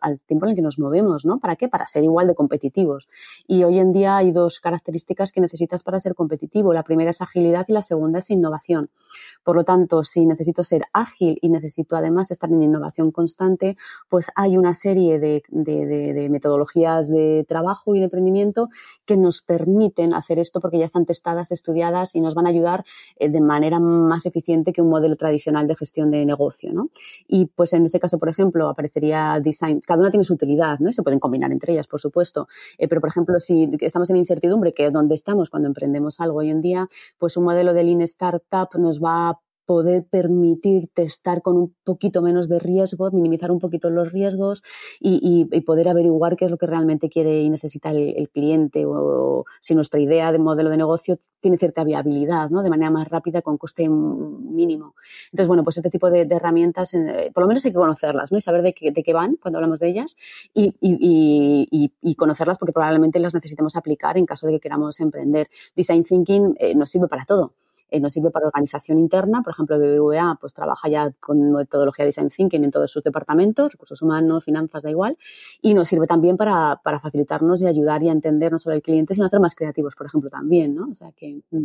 al, tiempo en el que nos movemos, ¿no? ¿Para qué? Para ser igual de competitivos. Y hoy en día hay dos características que necesitas para ser competitivo. La primera es agilidad y la segunda es innovación. Por lo tanto, si necesito ser ágil y necesito además estar en innovación constante, pues hay una serie de, metodologías de trabajo y de emprendimiento que nos permiten hacer esto porque ya están testadas, estudiadas y nos van a ayudar eh, de manera más eficiente que un modelo tradicional de gestión de negocio. ¿no? Y pues en este caso, por ejemplo, aparecería design. Cada una tiene su utilidad, ¿no? Y se pueden combinar entre ellas, por supuesto. Eh, pero, por ejemplo, si estamos en incertidumbre, que es donde estamos cuando emprendemos algo hoy en día, pues un modelo de Lean Startup nos va a poder permitir testar con un poquito menos de riesgo, minimizar un poquito los riesgos y, poder averiguar qué es lo que realmente quiere y necesita el, cliente o, si nuestra idea de modelo de negocio tiene cierta viabilidad, ¿no? De manera más rápida con coste mínimo. Entonces, bueno, pues este tipo de, herramientas, eh, por lo menos hay que conocerlas, ¿no? Y saber de qué, de qué van cuando hablamos de ellas y, y, conocerlas porque probablemente las necesitemos aplicar en caso de que queramos emprender. Design Thinking eh, nos sirve para todo. Eh, nos sirve para organización interna. Por ejemplo, BBVA pues, trabaja ya con metodología de Design Thinking en todos sus departamentos, recursos humanos, finanzas, da igual. Y nos sirve también para, para facilitarnos y ayudar y a entender no solo al cliente, sino a ser más creativos, por ejemplo, también. ¿no? O sea que. Mm.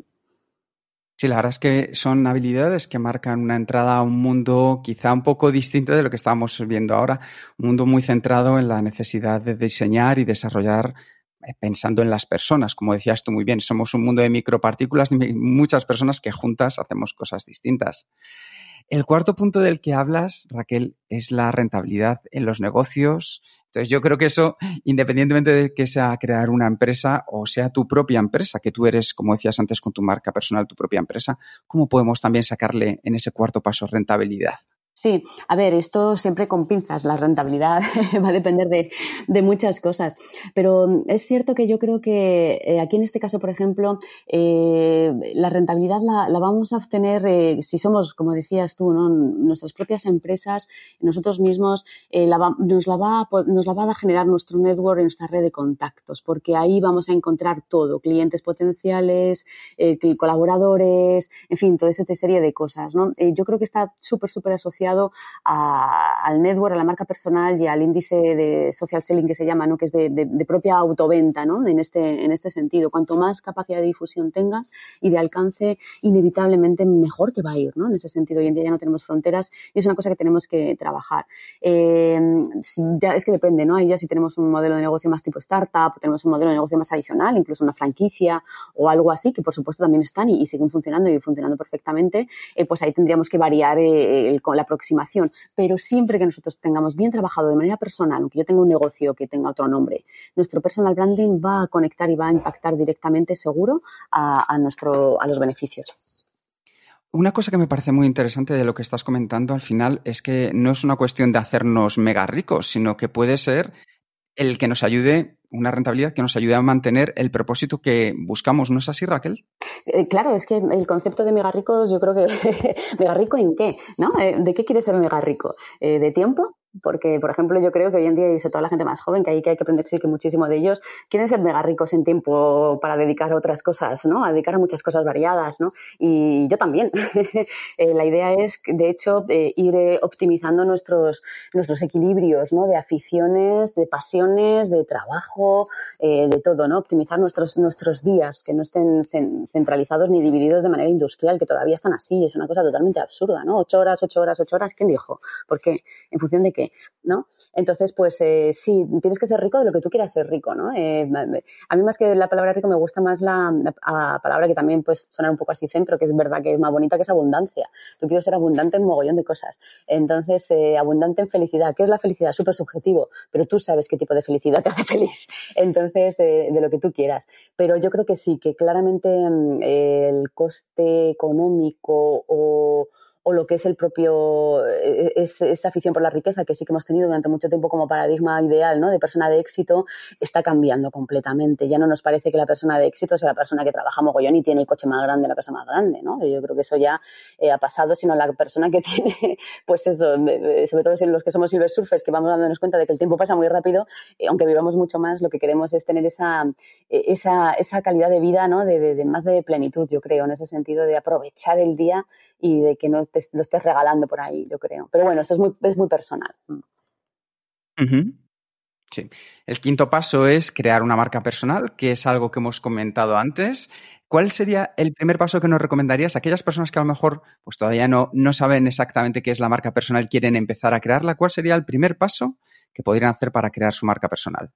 Sí, la verdad es que son habilidades que marcan una entrada a un mundo quizá un poco distinto de lo que estamos viendo ahora, un mundo muy centrado en la necesidad de diseñar y desarrollar pensando en las personas, como decías tú muy bien, somos un mundo de micropartículas, muchas personas que juntas hacemos cosas distintas. El cuarto punto del que hablas, Raquel, es la rentabilidad en los negocios. Entonces, yo creo que eso, independientemente de que sea crear una empresa o sea tu propia empresa, que tú eres, como decías antes, con tu marca personal, tu propia empresa, ¿cómo podemos también sacarle en ese cuarto paso rentabilidad? Sí, a ver, esto siempre con pinzas, la rentabilidad va a depender de, muchas cosas, pero es cierto que yo creo que eh, aquí en este caso, por ejemplo, eh, la rentabilidad la, vamos a obtener eh, si somos, como decías tú, nuestras propias empresas, nosotros mismos, nos, la va, nos la va a generar nuestro network, nuestra red de contactos, porque ahí vamos a encontrar todo, clientes potenciales, colaboradores, en fin, toda esa serie de cosas. ¿no? yo creo que está súper, súper asociado al network, a la marca personal y al índice de social selling que se llama, ¿no? que es de, propia autoventa ¿no? en, este, en este sentido. Cuanto más capacidad de difusión tengas y de alcance, inevitablemente mejor te va a ir. ¿no? En ese sentido, hoy en día ya no tenemos fronteras y es una cosa que tenemos que trabajar. Eh, ya, es que depende, ¿no? Ahí ya si tenemos un modelo de negocio más tipo startup, tenemos un modelo de negocio más tradicional, incluso una franquicia o algo así, que por supuesto también están y, siguen funcionando y funcionando perfectamente, eh, pues ahí tendríamos que variar eh, el, la aproximación, pero siempre que nosotros tengamos bien trabajado de manera personal, aunque yo tenga un negocio que tenga otro nombre, nuestro personal branding va a conectar y va a impactar directamente seguro a, nuestro, a los beneficios. Una cosa que me parece muy interesante de lo que estás comentando al final es que no es una cuestión de hacernos mega ricos, sino que puede ser el que nos ayude, una rentabilidad que nos ayude a mantener el propósito que buscamos, ¿no es así, Raquel? Eh, claro, es que el concepto de mega ricos, yo creo que mega rico en qué, ¿no? Eh, ¿De qué quiere ser mega rico? Eh, ¿De tiempo? Porque, por ejemplo, yo creo que hoy en día, y sobre todo la gente más joven, que hay que, hay que aprender sí que muchísimo de ellos, quieren ser mega ricos en tiempo para dedicar a otras cosas, ¿no? A dedicar a muchas cosas variadas, ¿no? Y yo también. Eh, la idea es, de hecho, ir eh, optimizando nuestros, nuestros equilibrios, ¿no? De aficiones, de pasiones, de trabajo, eh, de todo, ¿no? Optimizar nuestros, nuestros días, que no estén centralizados ni divididos de manera industrial, que todavía están así. Es una cosa totalmente absurda, ¿no? Ocho horas, ocho horas, ocho horas. ¿Quién dijo? ¿Por qué? ¿En función de qué? ¿No? Entonces, pues eh, sí, tienes que ser rico de lo que tú quieras ser rico, ¿no? Eh, a mí más que la palabra rico me gusta más la, palabra que también puede sonar un poco así zen, pero que es verdad que es más bonita, que es abundancia. Tú quieres ser abundante en un mogollón de cosas. Entonces, eh, abundante en felicidad. ¿Qué es la felicidad? Súper subjetivo, pero tú sabes qué tipo de felicidad te hace feliz. Entonces, de lo que tú quieras. Pero yo creo que sí, que claramente mm, el coste económico o o lo que es el propio, eh, es, esa afición por la riqueza que sí que hemos tenido durante mucho tiempo como paradigma ideal, ¿no? De persona de éxito, está cambiando completamente. Ya no nos parece que la persona de éxito sea la persona que trabaja mogollón y tiene el coche más grande, la casa más grande, ¿no? Yo creo que eso ya eh, ha pasado, sino la persona que tiene, pues eso, eh, sobre todo los que somos silver surfers, que vamos dándonos cuenta de que el tiempo pasa muy rápido, aunque vivamos mucho más, lo que queremos es tener esa, esa, esa calidad de vida, ¿no? De, de, más de plenitud, yo creo, en ese sentido de aprovechar el día y de que no lo estés regalando por ahí, yo creo. Pero bueno, eso es muy, es muy personal. Sí. El quinto paso es crear una marca personal, que es algo que hemos comentado antes. ¿Cuál sería el primer paso que nos recomendarías a aquellas personas que a lo mejor pues, todavía no, no saben exactamente qué es la marca personal, quieren empezar a crearla? ¿Cuál sería el primer paso que podrían hacer para crear su marca personal?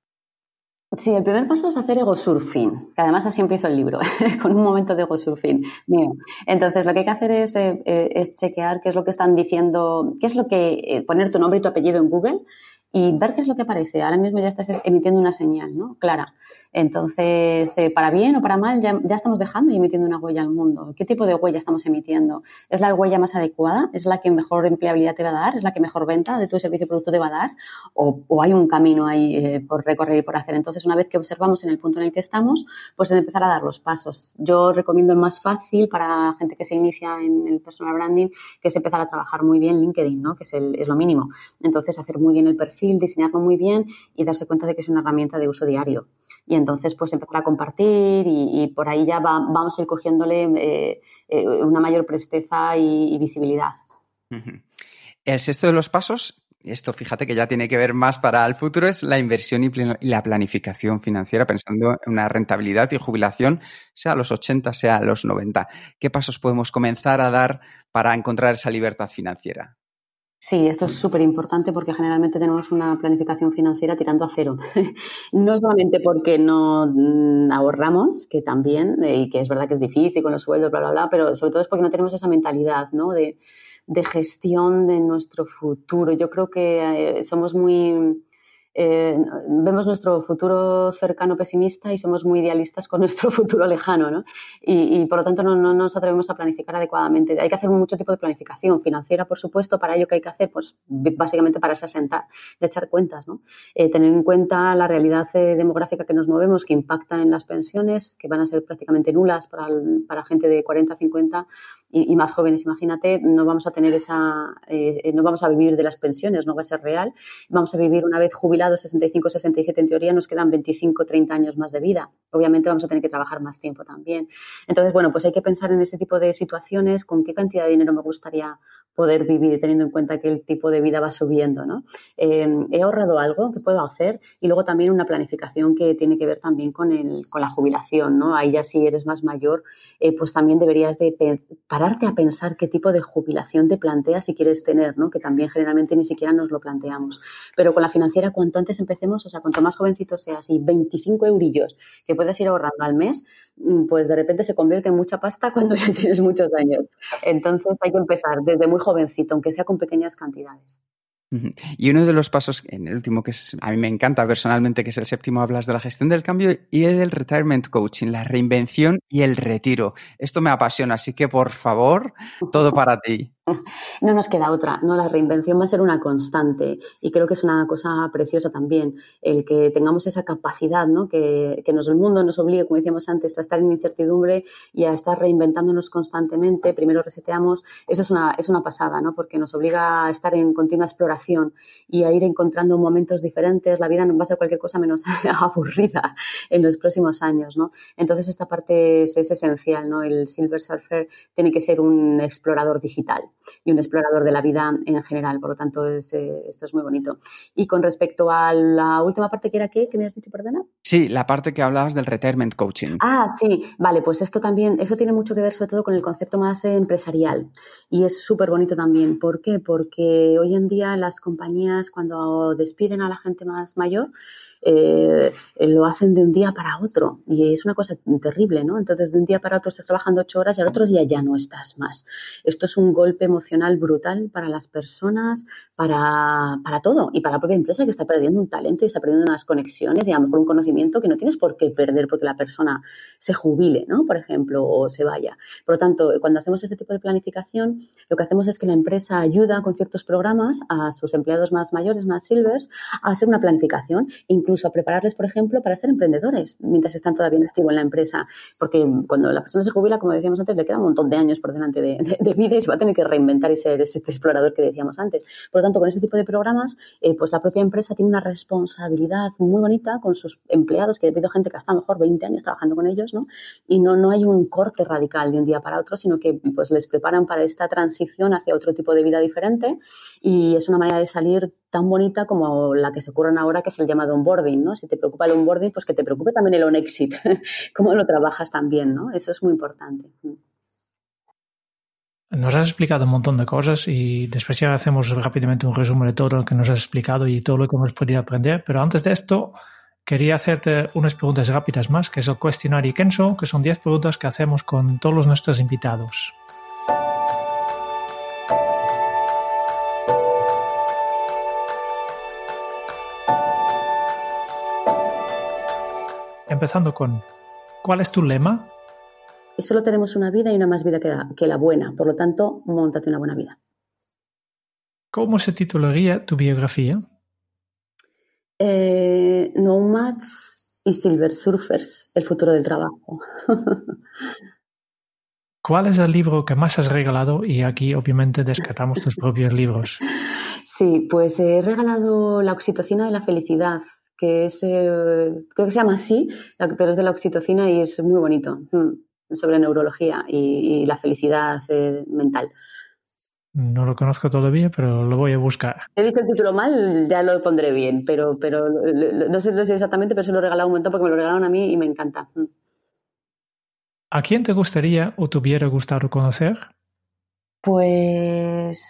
Sí, el primer paso es hacer ego surfing, que además así empiezo el libro, con un momento de ego surfing mío. Entonces, lo que hay que hacer es, eh, eh, es chequear qué es lo que están diciendo, qué es lo que, eh, poner tu nombre y tu apellido en Google y ver qué es lo que aparece. Ahora mismo ya estás emitiendo una señal, ¿no? Clara. Entonces, eh, para bien o para mal, ya, estamos dejando y emitiendo una huella al mundo. ¿Qué tipo de huella estamos emitiendo? ¿Es la huella más adecuada? ¿Es la que mejor empleabilidad te va a dar? ¿Es la que mejor venta de tu servicio o producto te va a dar? ¿O, hay un camino ahí eh, por recorrer y por hacer? Entonces, una vez que observamos en el punto en el que estamos, pues es empezar a dar los pasos. Yo recomiendo el más fácil para gente que se inicia en el personal branding, que es empezar a trabajar muy bien LinkedIn, ¿no? Que es, es lo mínimo. Entonces, hacer muy bien el perfil, diseñarlo muy bien y darse cuenta de que es una herramienta de uso diario y entonces pues empezar a compartir y, por ahí ya vamos a ir cogiéndole eh, eh, una mayor presteza y, visibilidad. El sexto de los pasos esto fíjate que ya tiene que ver más para el futuro, es la inversión y la planificación financiera, pensando en una rentabilidad y jubilación, sea a los 80, sea a los 90. ¿Qué pasos podemos comenzar a dar para encontrar esa libertad financiera? Sí, esto es súper importante porque generalmente tenemos una planificación financiera tirando a cero. no solamente porque no mm, ahorramos, que también, eh, y que es verdad que es difícil con los sueldos, bla, bla, bla, pero sobre todo es porque no tenemos esa mentalidad, ¿no? De, de gestión de nuestro futuro. Yo creo que eh, somos muy eh, vemos nuestro futuro cercano pesimista y somos muy idealistas con nuestro futuro lejano, ¿no? Y, por lo tanto no, nos atrevemos a planificar adecuadamente. Hay que hacer mucho tipo de planificación financiera, por supuesto, para ello que hay que hacer, pues básicamente para asentar, de echar cuentas, ¿no? Eh, tener en cuenta la realidad eh, demográfica que nos movemos, que impacta en las pensiones, que van a ser prácticamente nulas para, para gente de 40, 50 y, más jóvenes, imagínate, no vamos a tener esa, eh, no vamos a vivir de las pensiones, no va a ser real. Vamos a vivir una vez jubilados, 65, 67, en teoría nos quedan 25, 30 años más de vida. Obviamente vamos a tener que trabajar más tiempo también. Entonces, bueno, pues hay que pensar en ese tipo de situaciones, con qué cantidad de dinero me gustaría poder vivir, teniendo en cuenta que el tipo de vida va subiendo, ¿no? Eh, he ahorrado algo que puedo hacer y luego también una planificación que tiene que ver también con, el, con la jubilación, ¿no? Ahí ya si eres más mayor, eh, pues también deberías de pararte a pensar qué tipo de jubilación te planteas si quieres tener, ¿no? Que también generalmente ni siquiera nos lo planteamos. Pero con la financiera, cuanto antes empecemos, o sea, cuanto más jovencito seas y 25 eurillos que puedes ir ahorrando al mes, pues de repente se convierte en mucha pasta cuando ya tienes muchos años. Entonces hay que empezar desde muy jovencito, aunque sea con pequeñas cantidades. Y uno de los pasos, en el último que a mí me encanta personalmente, que es el séptimo, hablas de la gestión del cambio y del retirement coaching, la reinvención y el retiro. Esto me apasiona, así que por favor, todo para ti. No nos queda otra, no, la reinvención va a ser una constante y creo que es una cosa preciosa también el que tengamos esa capacidad, ¿no? que, que nos, el mundo nos obligue, como decíamos antes, a estar en incertidumbre y a estar reinventándonos constantemente. Primero reseteamos, eso es una, es una pasada, ¿no? porque nos obliga a estar en continua exploración y a ir encontrando momentos diferentes. La vida no va a ser cualquier cosa menos aburrida en los próximos años. ¿no? Entonces esta parte es, es esencial, ¿no? el Silver Surfer tiene que ser un explorador digital y un explorador de la vida en general. Por lo tanto, eh, esto es muy bonito. Y con respecto a la última parte que era qué, que me has dicho, perdona. Sí, la parte que hablabas del retirement coaching. Ah, sí, vale, pues esto también, eso tiene mucho que ver sobre todo con el concepto más empresarial y es súper bonito también. ¿Por qué? Porque hoy en día las compañías cuando despiden a la gente más mayor, eh, lo hacen de un día para otro y es una cosa terrible, ¿no? Entonces, de un día para otro estás trabajando ocho horas y al otro día ya no estás más. Esto es un golpe emocional brutal para las personas, para, para todo y para la propia empresa que está perdiendo un talento y está perdiendo unas conexiones y a lo mejor un conocimiento que no tienes por qué perder porque la persona se jubile, ¿no? Por ejemplo, o se vaya. Por lo tanto, cuando hacemos este tipo de planificación, lo que hacemos es que la empresa ayuda con ciertos programas a sus empleados más mayores, más silvers, a hacer una planificación, incluso a prepararles, por ejemplo, para ser emprendedores mientras están todavía en activo en la empresa. Porque cuando la persona se jubila, como decíamos antes, le queda un montón de años por delante de, vida y se va a tener que reinventar y ser ese explorador que decíamos antes. Por lo tanto, con este tipo de programas, eh, pues la propia empresa tiene una responsabilidad muy bonita con sus empleados, que ha habido gente que estado a lo mejor 20 años trabajando con ellos, ¿no? Y no, no hay un corte radical de un día para otro, sino que pues les preparan para esta transición hacia otro tipo de vida diferente y es una manera de salir tan bonita como la que se ocurren ahora, que es el llamado onboarding, ¿no? Si te preocupa el onboarding, pues que te preocupe también el on-exit, cómo lo trabajas también, ¿no? Eso es muy importante. Nos has explicado un montón de cosas y después ya hacemos rápidamente un resumen de todo lo que nos has explicado y todo lo que hemos podido aprender. Pero antes de esto, quería hacerte unas preguntas rápidas más, que es el cuestionario Kenso, que son 10 preguntas que hacemos con todos nuestros invitados. Empezando con, ¿cuál es tu lema? Y solo tenemos una vida y una más vida que la, buena. Por lo tanto, montate una buena vida. ¿Cómo se titularía tu biografía? Eh, Nomads y Silver Surfers, el futuro del trabajo. ¿Cuál es el libro que más has regalado? Y aquí obviamente descartamos tus propios libros. Sí, pues he regalado La oxitocina de la felicidad que es, eh, creo que se llama así, Actores de la Oxitocina, y es muy bonito. Mm. sobre neurología y, la felicidad eh, mental. No lo conozco todavía, pero lo voy a buscar. He dicho el título mal, ya lo pondré bien, pero, pero no sé, exactamente, pero se lo he regalado un momento porque me lo regalaron a mí y me encanta. Mm. ¿A quién te gustaría o te hubiera gustado conocer? Pues...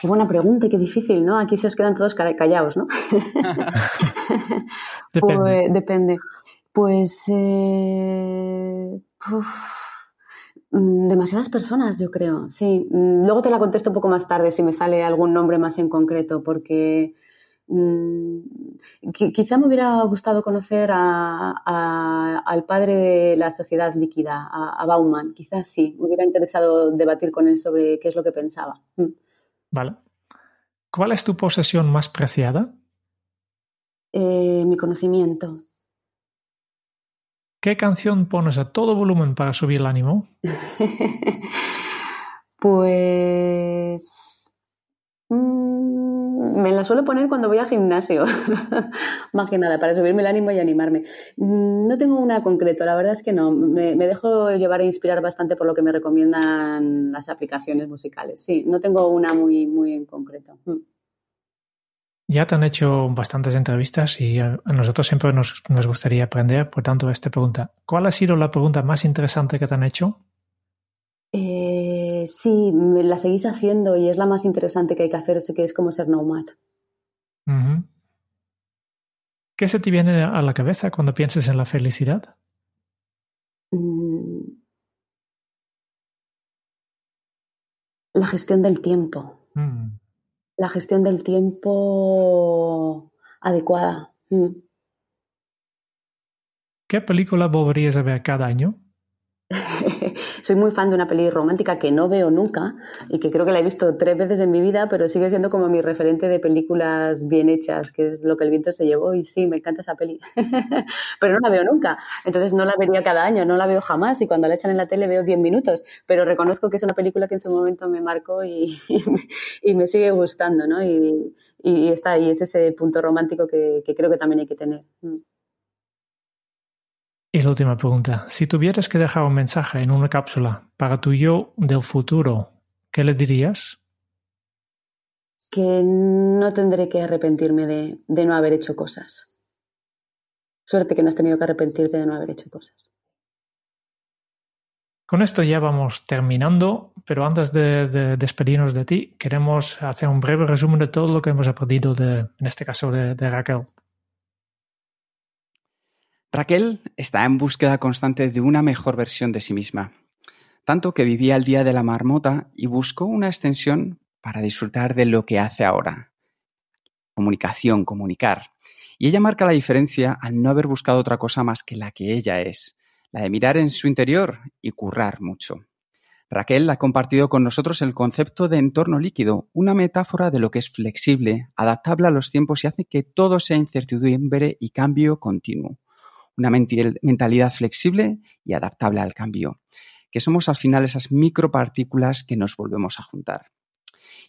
Qué buena pregunta y qué difícil, ¿no? Aquí se os quedan todos callados, ¿no? depende. Pues, depende. Pues... Eh, Mm, demasiadas personas, yo creo, sí. Mm, luego te la contesto un poco más tarde si me sale algún nombre más en concreto, porque mm, quizá me hubiera gustado conocer al padre de la sociedad líquida, a, Bauman. Quizás sí, me hubiera interesado debatir con él sobre qué es lo que pensaba. Vale. ¿Cuál es tu posesión más preciada? Eh, mi conocimiento. ¿Qué canción pones a todo volumen para subir el ánimo? pues mm, me la suelo poner cuando voy al gimnasio, más que nada, para subirme el ánimo y animarme. Mm, no tengo una concreto, la verdad es que no. Me, dejo llevar e inspirar bastante por lo que me recomiendan las aplicaciones musicales. Sí, no tengo una muy, muy en concreto. Mm. Ya te han hecho bastantes entrevistas y a nosotros siempre nos, gustaría aprender, por tanto, esta pregunta. ¿Cuál ha sido la pregunta más interesante que te han hecho? Sí, me la seguís haciendo y es la más interesante que hay que hacer, que es como ser nomad. ¿Qué se te viene a la cabeza cuando piensas en la felicidad? Mm. La gestión del tiempo. Mm la gestión del tiempo adecuada. Mm. ¿Qué película volverías a ver cada año? Soy muy fan de una peli romántica que no veo nunca y que creo que la he visto tres veces en mi vida, pero sigue siendo como mi referente de películas bien hechas, que es lo que el viento se llevó. Y sí, me encanta esa peli, pero no la veo nunca. Entonces no la vería cada año, no la veo jamás y cuando la echan en la tele veo 10 minutos, pero reconozco que es una película que en su momento me marcó y, me sigue gustando, ¿no? Y, está ahí, es ese punto romántico que, que creo que también hay que tener. Y la última pregunta. Si tuvieras que dejar un mensaje en una cápsula para tu yo del futuro, ¿qué le dirías? Que no tendré que arrepentirme de, no haber hecho cosas. Suerte que no has tenido que arrepentirte de no haber hecho cosas. Con esto ya vamos terminando, pero antes de, despedirnos de ti, queremos hacer un breve resumen de todo lo que hemos aprendido, de, en este caso de Raquel. Raquel está en búsqueda constante de una mejor versión de sí misma, tanto que vivía el día de la marmota y buscó una extensión para disfrutar de lo que hace ahora. Comunicación, comunicar. Y ella marca la diferencia al no haber buscado otra cosa más que la que ella es, la de mirar en su interior y currar mucho. Raquel ha compartido con nosotros el concepto de entorno líquido, una metáfora de lo que es flexible, adaptable a los tiempos y hace que todo sea incertidumbre y cambio continuo una mentalidad flexible y adaptable al cambio, que somos al final esas micropartículas que nos volvemos a juntar.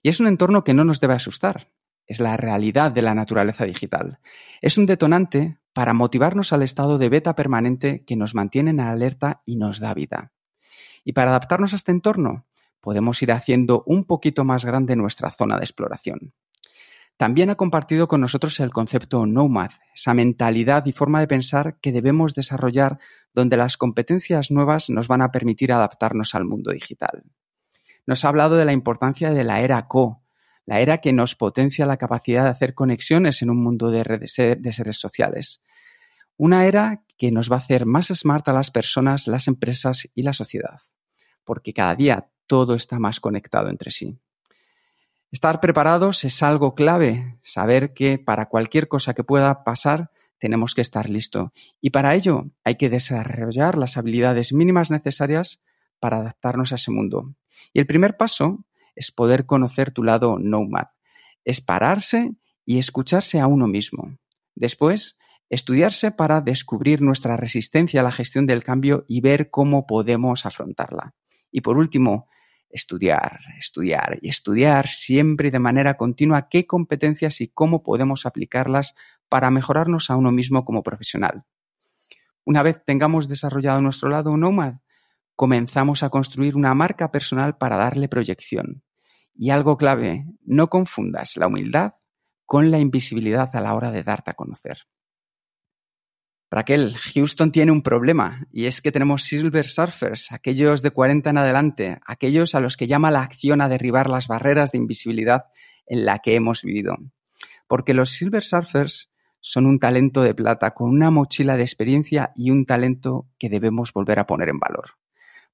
Y es un entorno que no nos debe asustar, es la realidad de la naturaleza digital. Es un detonante para motivarnos al estado de beta permanente que nos mantiene en alerta y nos da vida. Y para adaptarnos a este entorno, podemos ir haciendo un poquito más grande nuestra zona de exploración. También ha compartido con nosotros el concepto Nomad, esa mentalidad y forma de pensar que debemos desarrollar donde las competencias nuevas nos van a permitir adaptarnos al mundo digital. Nos ha hablado de la importancia de la era Co, la era que nos potencia la capacidad de hacer conexiones en un mundo de, seres sociales. Una era que nos va a hacer más smart a las personas, las empresas y la sociedad, porque cada día todo está más conectado entre sí. Estar preparados es algo clave, saber que para cualquier cosa que pueda pasar tenemos que estar listo. Y para ello hay que desarrollar las habilidades mínimas necesarias para adaptarnos a ese mundo. Y el primer paso es poder conocer tu lado nomad, es pararse y escucharse a uno mismo. Después, estudiarse para descubrir nuestra resistencia a la gestión del cambio y ver cómo podemos afrontarla. Y por último, estudiar, estudiar y estudiar siempre de manera continua qué competencias y cómo podemos aplicarlas para mejorarnos a uno mismo como profesional. Una vez tengamos desarrollado nuestro lado Nomad, comenzamos a construir una marca personal para darle proyección. Y algo clave, no confundas la humildad con la invisibilidad a la hora de darte a conocer. Raquel, Houston tiene un problema y es que tenemos Silver Surfers, aquellos de 40 en adelante, aquellos a los que llama la acción a derribar las barreras de invisibilidad en la que hemos vivido. Porque los Silver Surfers son un talento de plata con una mochila de experiencia y un talento que debemos volver a poner en valor.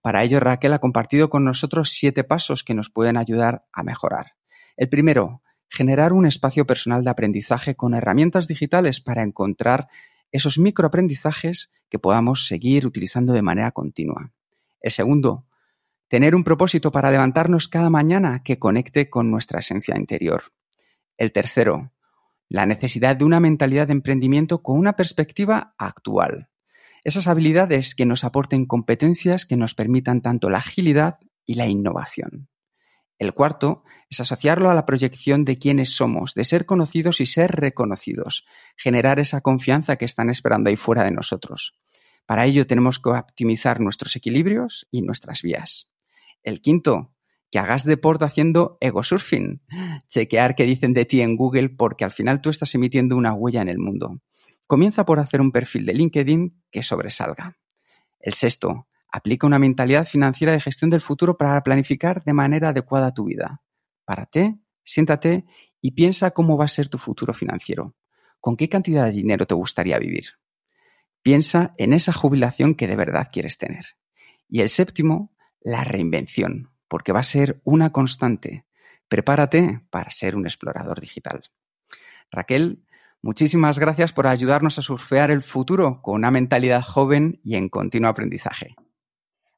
Para ello, Raquel ha compartido con nosotros siete pasos que nos pueden ayudar a mejorar. El primero, generar un espacio personal de aprendizaje con herramientas digitales para encontrar esos microaprendizajes que podamos seguir utilizando de manera continua. El segundo, tener un propósito para levantarnos cada mañana que conecte con nuestra esencia interior. El tercero, la necesidad de una mentalidad de emprendimiento con una perspectiva actual. Esas habilidades que nos aporten competencias que nos permitan tanto la agilidad y la innovación. El cuarto es asociarlo a la proyección de quiénes somos, de ser conocidos y ser reconocidos, generar esa confianza que están esperando ahí fuera de nosotros. Para ello tenemos que optimizar nuestros equilibrios y nuestras vías. El quinto, que hagas deporte haciendo ego surfing, chequear qué dicen de ti en Google porque al final tú estás emitiendo una huella en el mundo. Comienza por hacer un perfil de LinkedIn que sobresalga. El sexto, aplica una mentalidad financiera de gestión del futuro para planificar de manera adecuada tu vida. Párate, siéntate y piensa cómo va a ser tu futuro financiero. ¿Con qué cantidad de dinero te gustaría vivir? Piensa en esa jubilación que de verdad quieres tener. Y el séptimo, la reinvención, porque va a ser una constante. Prepárate para ser un explorador digital. Raquel, Muchísimas gracias por ayudarnos a surfear el futuro con una mentalidad joven y en continuo aprendizaje.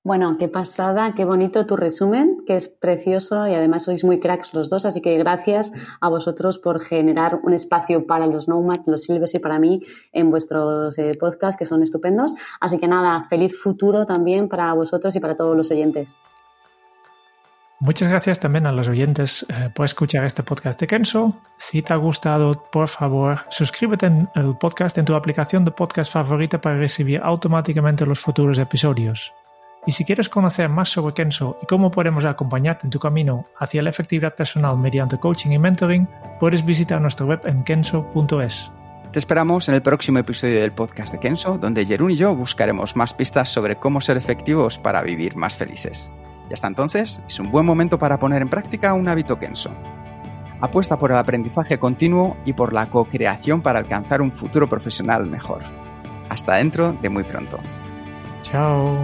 Bueno, qué pasada, qué bonito tu resumen, que es precioso y además sois muy cracks los dos, así que gracias a vosotros por generar un espacio para los Nomads, los Silves y para mí en vuestros eh, podcasts, que son estupendos. Así que nada, feliz futuro también para vosotros y para todos los oyentes. Muchas gracias también a los oyentes eh, por escuchar este podcast de Kenso. Si te ha gustado, por favor, suscríbete en el podcast en tu aplicación de podcast favorita para recibir automáticamente los futuros episodios. Y si quieres conocer más sobre Kenso y cómo podemos acompañarte en tu camino hacia la efectividad personal mediante coaching y mentoring, puedes visitar nuestra web en kenso.es. Te esperamos en el próximo episodio del podcast de Kenso, donde Jerún y yo buscaremos más pistas sobre cómo ser efectivos para vivir más felices. Y hasta entonces es un buen momento para poner en práctica un hábito Kenso. Apuesta por el aprendizaje continuo y por la co-creación para alcanzar un futuro profesional mejor. Hasta dentro de muy pronto. 桥